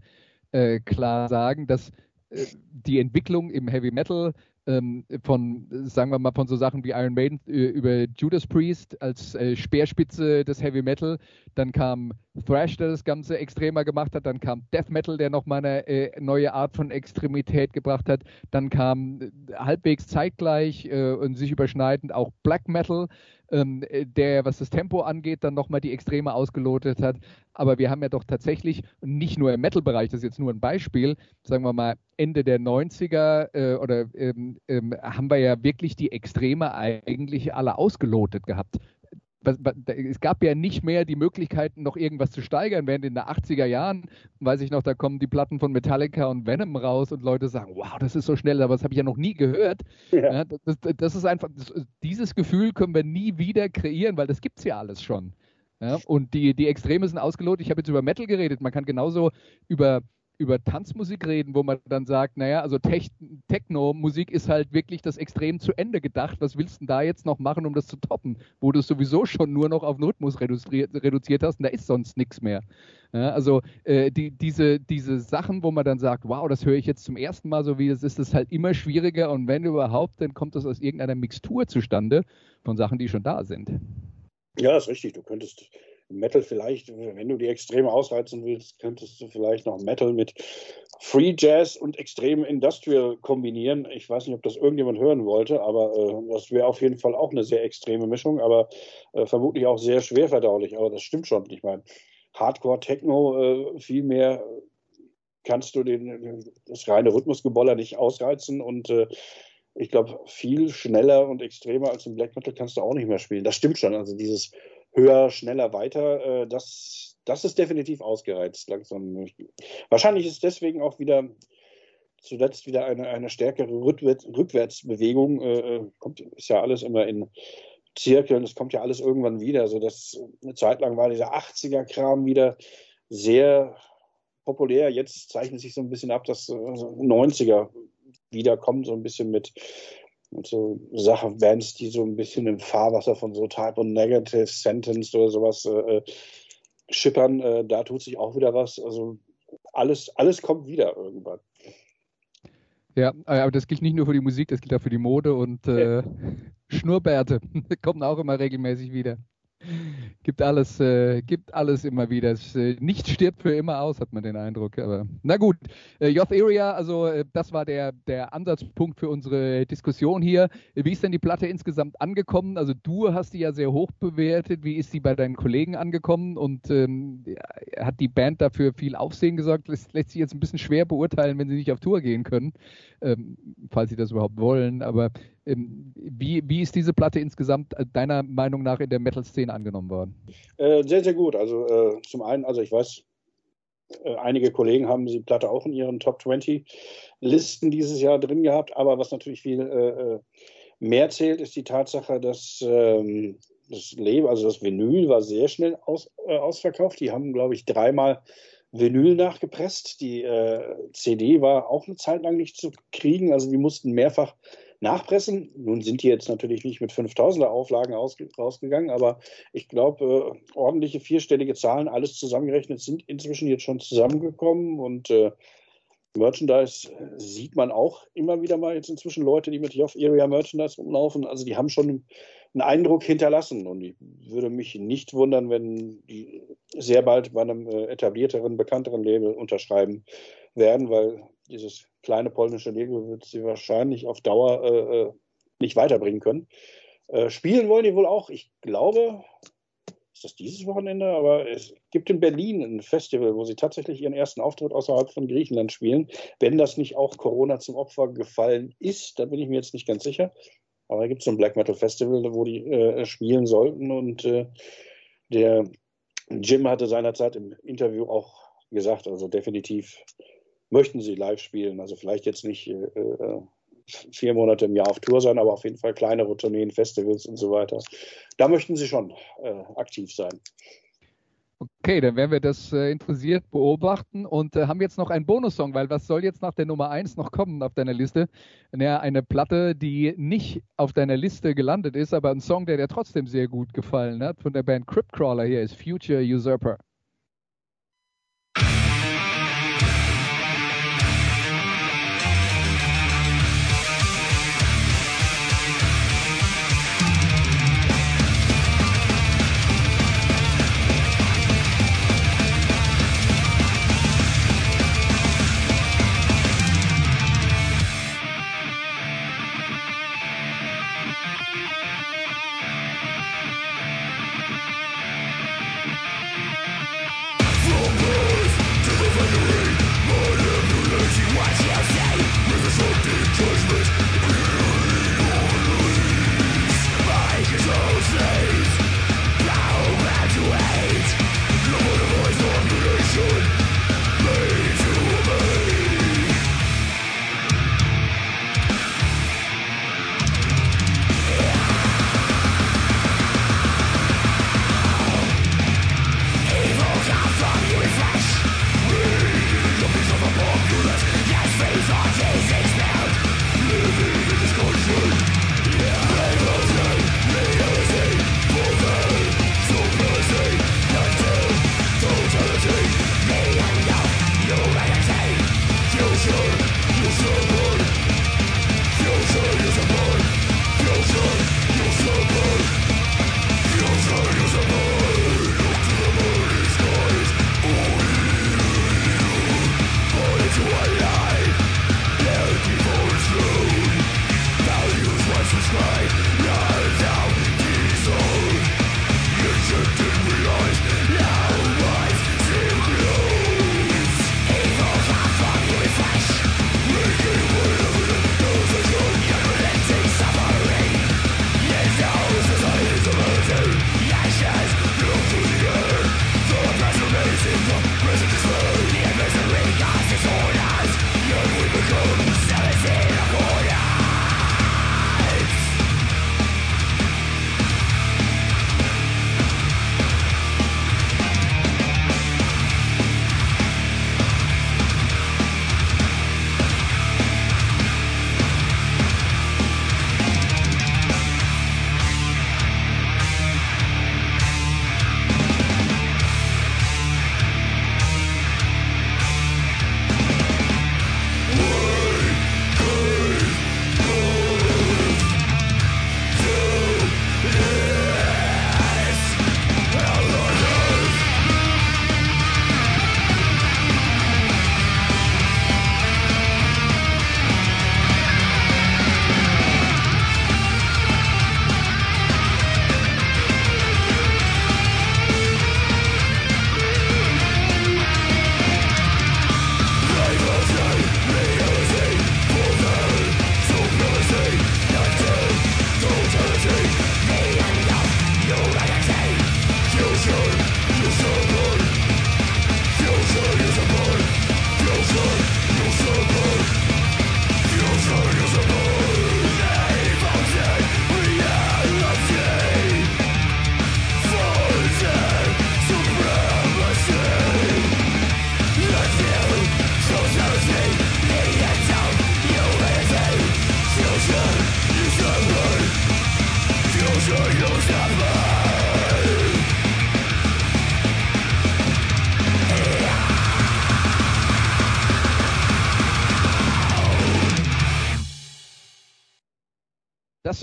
äh, klar sagen, dass äh, die Entwicklung im Heavy Metal ähm, von, sagen wir mal, von so Sachen wie Iron Maiden äh, über Judas Priest als äh, Speerspitze des Heavy Metal. Dann kam Thrash, der das Ganze extremer gemacht hat. Dann kam Death Metal, der nochmal eine äh, neue Art von Extremität gebracht hat. Dann kam äh, halbwegs zeitgleich äh, und sich überschneidend auch Black Metal ähm, der, was das Tempo angeht, dann nochmal die Extreme ausgelotet hat. Aber wir haben ja doch tatsächlich, nicht nur im Metal-Bereich, das ist jetzt nur ein Beispiel, sagen wir mal Ende der 90er äh, oder ähm, ähm, haben wir ja wirklich die Extreme eigentlich alle ausgelotet gehabt es gab ja nicht mehr die Möglichkeiten, noch irgendwas zu steigern, während in den 80er Jahren, weiß ich noch, da kommen die Platten von Metallica und Venom raus und Leute sagen, wow, das ist so schnell, aber das habe ich ja noch nie gehört. Ja. Ja, das, das, ist einfach, das, dieses Gefühl können wir nie wieder kreieren, weil das gibt es ja alles schon. Ja, und die, die Extreme sind ausgelotet. Ich habe jetzt über Metal geredet. Man kann genauso über über Tanzmusik reden, wo man dann sagt, naja, also Techno-Musik ist halt wirklich das extrem zu Ende gedacht. Was willst du denn da jetzt noch machen, um das zu toppen? Wo du es sowieso schon nur noch auf den Rhythmus reduziert, reduziert hast und da ist sonst nichts mehr. Ja, also äh, die, diese, diese Sachen, wo man dann sagt, wow, das höre ich jetzt zum ersten Mal, so wie es ist, ist halt immer schwieriger und wenn überhaupt, dann kommt das aus irgendeiner Mixtur zustande von Sachen, die schon da sind. Ja, ist richtig. Du könntest Metal vielleicht, wenn du die Extreme ausreizen willst, könntest du vielleicht noch Metal mit Free Jazz und extrem Industrial kombinieren. Ich weiß nicht, ob das irgendjemand hören wollte, aber äh, das wäre auf jeden Fall auch eine sehr extreme Mischung, aber äh, vermutlich auch sehr schwer verdaulich. Aber das stimmt schon. Ich meine, Hardcore Techno, äh, viel kannst du den, das reine Rhythmusgeboller nicht ausreizen und äh, ich glaube, viel schneller und extremer als im Black Metal kannst du auch nicht mehr spielen. Das stimmt schon. Also dieses höher, schneller, weiter, äh, das, das ist definitiv ausgereizt langsam. Wahrscheinlich ist deswegen auch wieder zuletzt wieder eine, eine stärkere Rückwärts, Rückwärtsbewegung. Äh, äh, kommt, ist ja alles immer in Zirkeln, es kommt ja alles irgendwann wieder. So dass eine Zeit lang war dieser 80er-Kram wieder sehr populär. Jetzt zeichnet sich so ein bisschen ab, dass äh, 90er wiederkommt, so ein bisschen mit und so Sachen, Bands, die so ein bisschen im Fahrwasser von so Type und Negative Sentence oder sowas äh, äh, schippern, äh, da tut sich auch wieder was. Also alles, alles kommt wieder irgendwann. Ja, äh, aber das gilt nicht nur für die Musik, das gilt auch für die Mode und äh, ja. Schnurrbärte kommen auch immer regelmäßig wieder. Gibt alles, äh, gibt alles immer wieder. Es, äh, nichts stirbt für immer aus, hat man den Eindruck. Aber na gut, äh, Yoth Area, also äh, das war der, der Ansatzpunkt für unsere Diskussion hier. Wie ist denn die Platte insgesamt angekommen? Also du hast die ja sehr hoch bewertet. Wie ist sie bei deinen Kollegen angekommen? Und ähm, hat die Band dafür viel Aufsehen gesorgt? Das lässt sich jetzt ein bisschen schwer beurteilen, wenn sie nicht auf Tour gehen können, ähm, falls sie das überhaupt wollen. Aber wie, wie ist diese Platte insgesamt äh, deiner Meinung nach in der Metal-Szene angenommen worden? Äh, sehr, sehr gut. Also äh, zum einen, also ich weiß, äh, einige Kollegen haben die Platte auch in ihren Top 20 Listen dieses Jahr drin gehabt, aber was natürlich viel äh, mehr zählt, ist die Tatsache, dass ähm, das Leben, also das Vinyl war sehr schnell aus, ausverkauft. Die haben, glaube ich, dreimal Vinyl nachgepresst. Die äh, CD war auch eine Zeit lang nicht zu kriegen, also die mussten mehrfach nachpressen. Nun sind die jetzt natürlich nicht mit 5000er Auflagen rausgegangen, aber ich glaube, äh, ordentliche vierstellige Zahlen, alles zusammengerechnet, sind inzwischen jetzt schon zusammengekommen und äh, Merchandise sieht man auch immer wieder mal jetzt inzwischen Leute, die mit Off Area Merchandise rumlaufen. Also die haben schon einen Eindruck hinterlassen. Und ich würde mich nicht wundern, wenn die sehr bald bei einem äh, etablierteren, bekannteren Label unterschreiben werden, weil dieses kleine polnische Label wird sie wahrscheinlich auf Dauer äh, äh, nicht weiterbringen können. Äh, spielen wollen die wohl auch. Ich glaube, ist das dieses Wochenende, aber es gibt in Berlin ein Festival, wo sie tatsächlich ihren ersten Auftritt außerhalb von Griechenland spielen. Wenn das nicht auch Corona zum Opfer gefallen ist, da bin ich mir jetzt nicht ganz sicher. Aber da gibt es so ein Black Metal Festival, wo die äh, spielen sollten. Und äh, der Jim hatte seinerzeit im Interview auch gesagt, also definitiv möchten sie live spielen. Also vielleicht jetzt nicht äh, äh vier Monate im Jahr auf Tour sein, aber auf jeden Fall kleinere Tourneen, Festivals und so weiter. Da möchten sie schon äh, aktiv sein. Okay, dann werden wir das äh, interessiert beobachten und äh, haben jetzt noch einen Bonussong, weil was soll jetzt nach der Nummer 1 noch kommen auf deiner Liste? Naja, eine Platte, die nicht auf deiner Liste gelandet ist, aber ein Song, der dir trotzdem sehr gut gefallen hat, von der Band Cryptcrawler hier ist Future Usurper.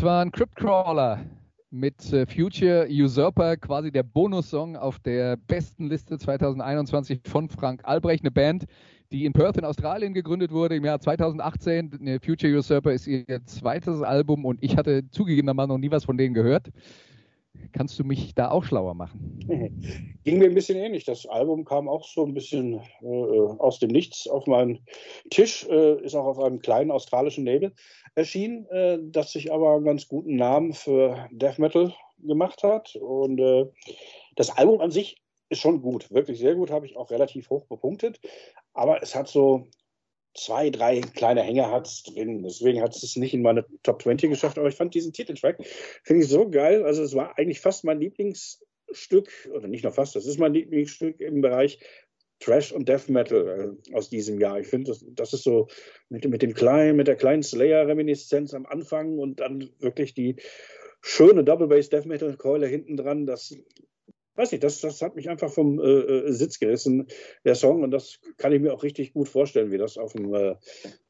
Das war ein Cryptcrawler mit äh, Future Usurper, quasi der Bonussong auf der besten Liste 2021 von Frank Albrecht, eine Band, die in Perth in Australien gegründet wurde im Jahr 2018. Future Usurper ist ihr zweites Album und ich hatte zugegebenermaßen noch nie was von denen gehört. Kannst du mich da auch schlauer machen? Ging mir ein bisschen ähnlich. Das Album kam auch so ein bisschen äh, aus dem Nichts auf meinen Tisch, äh, ist auch auf einem kleinen australischen Label erschienen, äh, das sich aber einen ganz guten Namen für Death Metal gemacht hat. Und äh, das Album an sich ist schon gut, wirklich sehr gut, habe ich auch relativ hoch bepunktet. Aber es hat so zwei, drei kleine Hänger hat es drin. Deswegen hat es nicht in meine Top 20 geschafft. Aber ich fand diesen Titeltrack, finde ich so geil. Also es war eigentlich fast mein Lieblingsstück, oder nicht nur fast, das ist mein Lieblingsstück im Bereich Trash und Death Metal äh, aus diesem Jahr. Ich finde, das, das ist so mit, mit dem kleinen, mit der kleinen Slayer-Reminiszenz am Anfang und dann wirklich die schöne Double Bass Death Metal Keule hinten dran. Das weiß nicht, das, das hat mich einfach vom äh, äh, Sitz gerissen, der Song. Und das kann ich mir auch richtig gut vorstellen, wie das auf dem äh,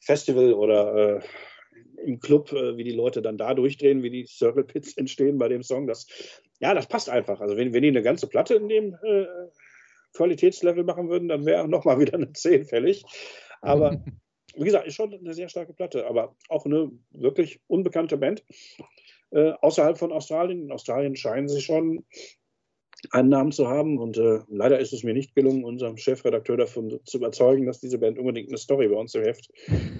Festival oder äh, im Club, äh, wie die Leute dann da durchdrehen, wie die Circle Pits entstehen bei dem Song. Das, ja, das passt einfach. Also wenn, wenn die eine ganze Platte in dem Qualitätslevel machen würden, dann wäre nochmal wieder eine 10 fällig. Aber wie gesagt, ist schon eine sehr starke Platte, aber auch eine wirklich unbekannte Band. Äh, außerhalb von Australien. In Australien scheinen sie schon einen Namen zu haben. Und äh, leider ist es mir nicht gelungen, unserem Chefredakteur davon zu überzeugen, dass diese Band unbedingt eine Story bei uns im Heft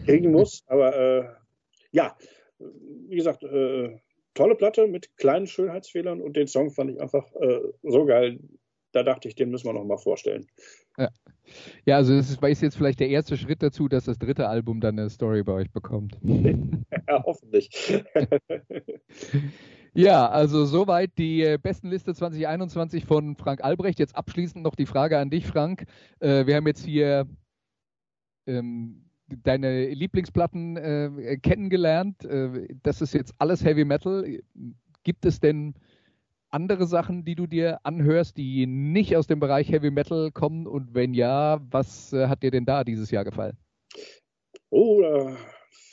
kriegen muss. Aber äh, ja, wie gesagt, äh, tolle Platte mit kleinen Schönheitsfehlern und den Song fand ich einfach äh, so geil. Da dachte ich, den müssen wir noch mal vorstellen. Ja, ja also das ist, ist jetzt vielleicht der erste Schritt dazu, dass das dritte Album dann eine Story bei euch bekommt. ja, hoffentlich. Ja, also soweit die äh, besten Liste 2021 von Frank Albrecht. Jetzt abschließend noch die Frage an dich, Frank. Äh, wir haben jetzt hier ähm, deine Lieblingsplatten äh, kennengelernt. Äh, das ist jetzt alles Heavy Metal. Gibt es denn andere Sachen, die du dir anhörst, die nicht aus dem Bereich Heavy Metal kommen? Und wenn ja, was äh, hat dir denn da dieses Jahr gefallen? Oh, da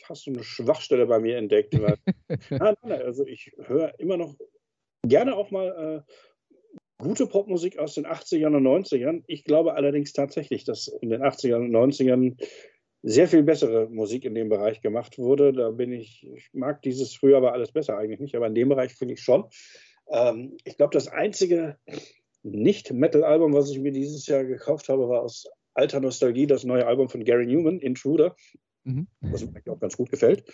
hast du eine Schwachstelle bei mir entdeckt. Weil, nein, nein, also ich höre immer noch gerne auch mal äh, gute Popmusik aus den 80ern und 90ern. Ich glaube allerdings tatsächlich, dass in den 80ern und 90ern sehr viel bessere Musik in dem Bereich gemacht wurde. Da bin ich, ich mag dieses früher war alles besser eigentlich nicht, aber in dem Bereich finde ich schon. Ähm, ich glaube, das einzige Nicht-Metal-Album, was ich mir dieses Jahr gekauft habe, war aus alter Nostalgie das neue Album von Gary Newman, Intruder. Mhm. Was mir auch ganz gut gefällt.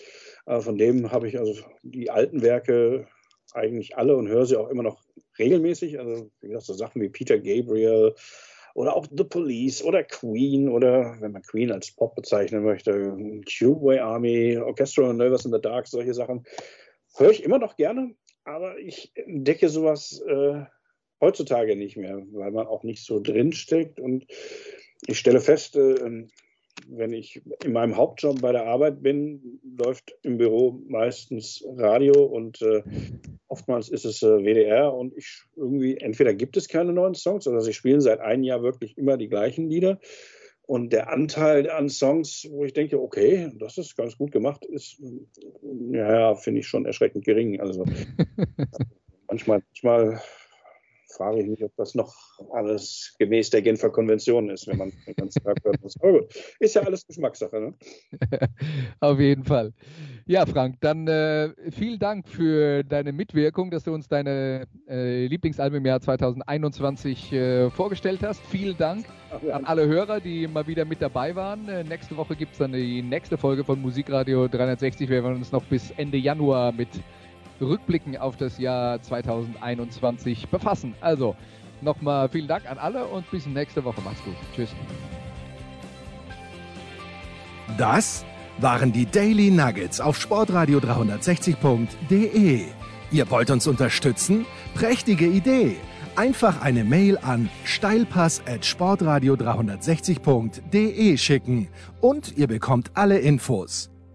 Äh, von dem habe ich also die alten Werke eigentlich alle und höre sie auch immer noch regelmäßig. Also, wie gesagt, so Sachen wie Peter Gabriel oder auch The Police oder Queen oder, wenn man Queen als Pop bezeichnen möchte, Cubeway Army, Orchestra Nervous in the Dark, solche Sachen höre ich immer noch gerne, aber ich entdecke sowas äh, heutzutage nicht mehr, weil man auch nicht so drinsteckt und ich stelle fest, äh, wenn ich in meinem Hauptjob bei der Arbeit bin, läuft im Büro meistens Radio und äh, oftmals ist es äh, WDR und ich irgendwie, entweder gibt es keine neuen Songs oder sie spielen seit einem Jahr wirklich immer die gleichen Lieder. Und der Anteil an Songs, wo ich denke, okay, das ist ganz gut gemacht, ist, ja, finde ich schon erschreckend gering. Also manchmal, manchmal frage ich mich, ob das noch alles gemäß der Genfer Konvention ist, wenn man den ganzen Tag hört. Aber gut, ist ja alles Geschmackssache. Ne? Auf jeden Fall. Ja, Frank, dann äh, vielen Dank für deine Mitwirkung, dass du uns deine äh, Lieblingsalben im Jahr 2021 äh, vorgestellt hast. Vielen Dank ja. an alle Hörer, die mal wieder mit dabei waren. Äh, nächste Woche gibt es dann die nächste Folge von Musikradio 360. Wir werden uns noch bis Ende Januar mit Rückblicken auf das Jahr 2021 befassen. Also nochmal vielen Dank an alle und bis nächste Woche. Macht's gut. Tschüss. Das waren die Daily Nuggets auf sportradio 360.de. Ihr wollt uns unterstützen? Prächtige Idee! Einfach eine Mail an steilpass at sportradio 360.de schicken und ihr bekommt alle Infos.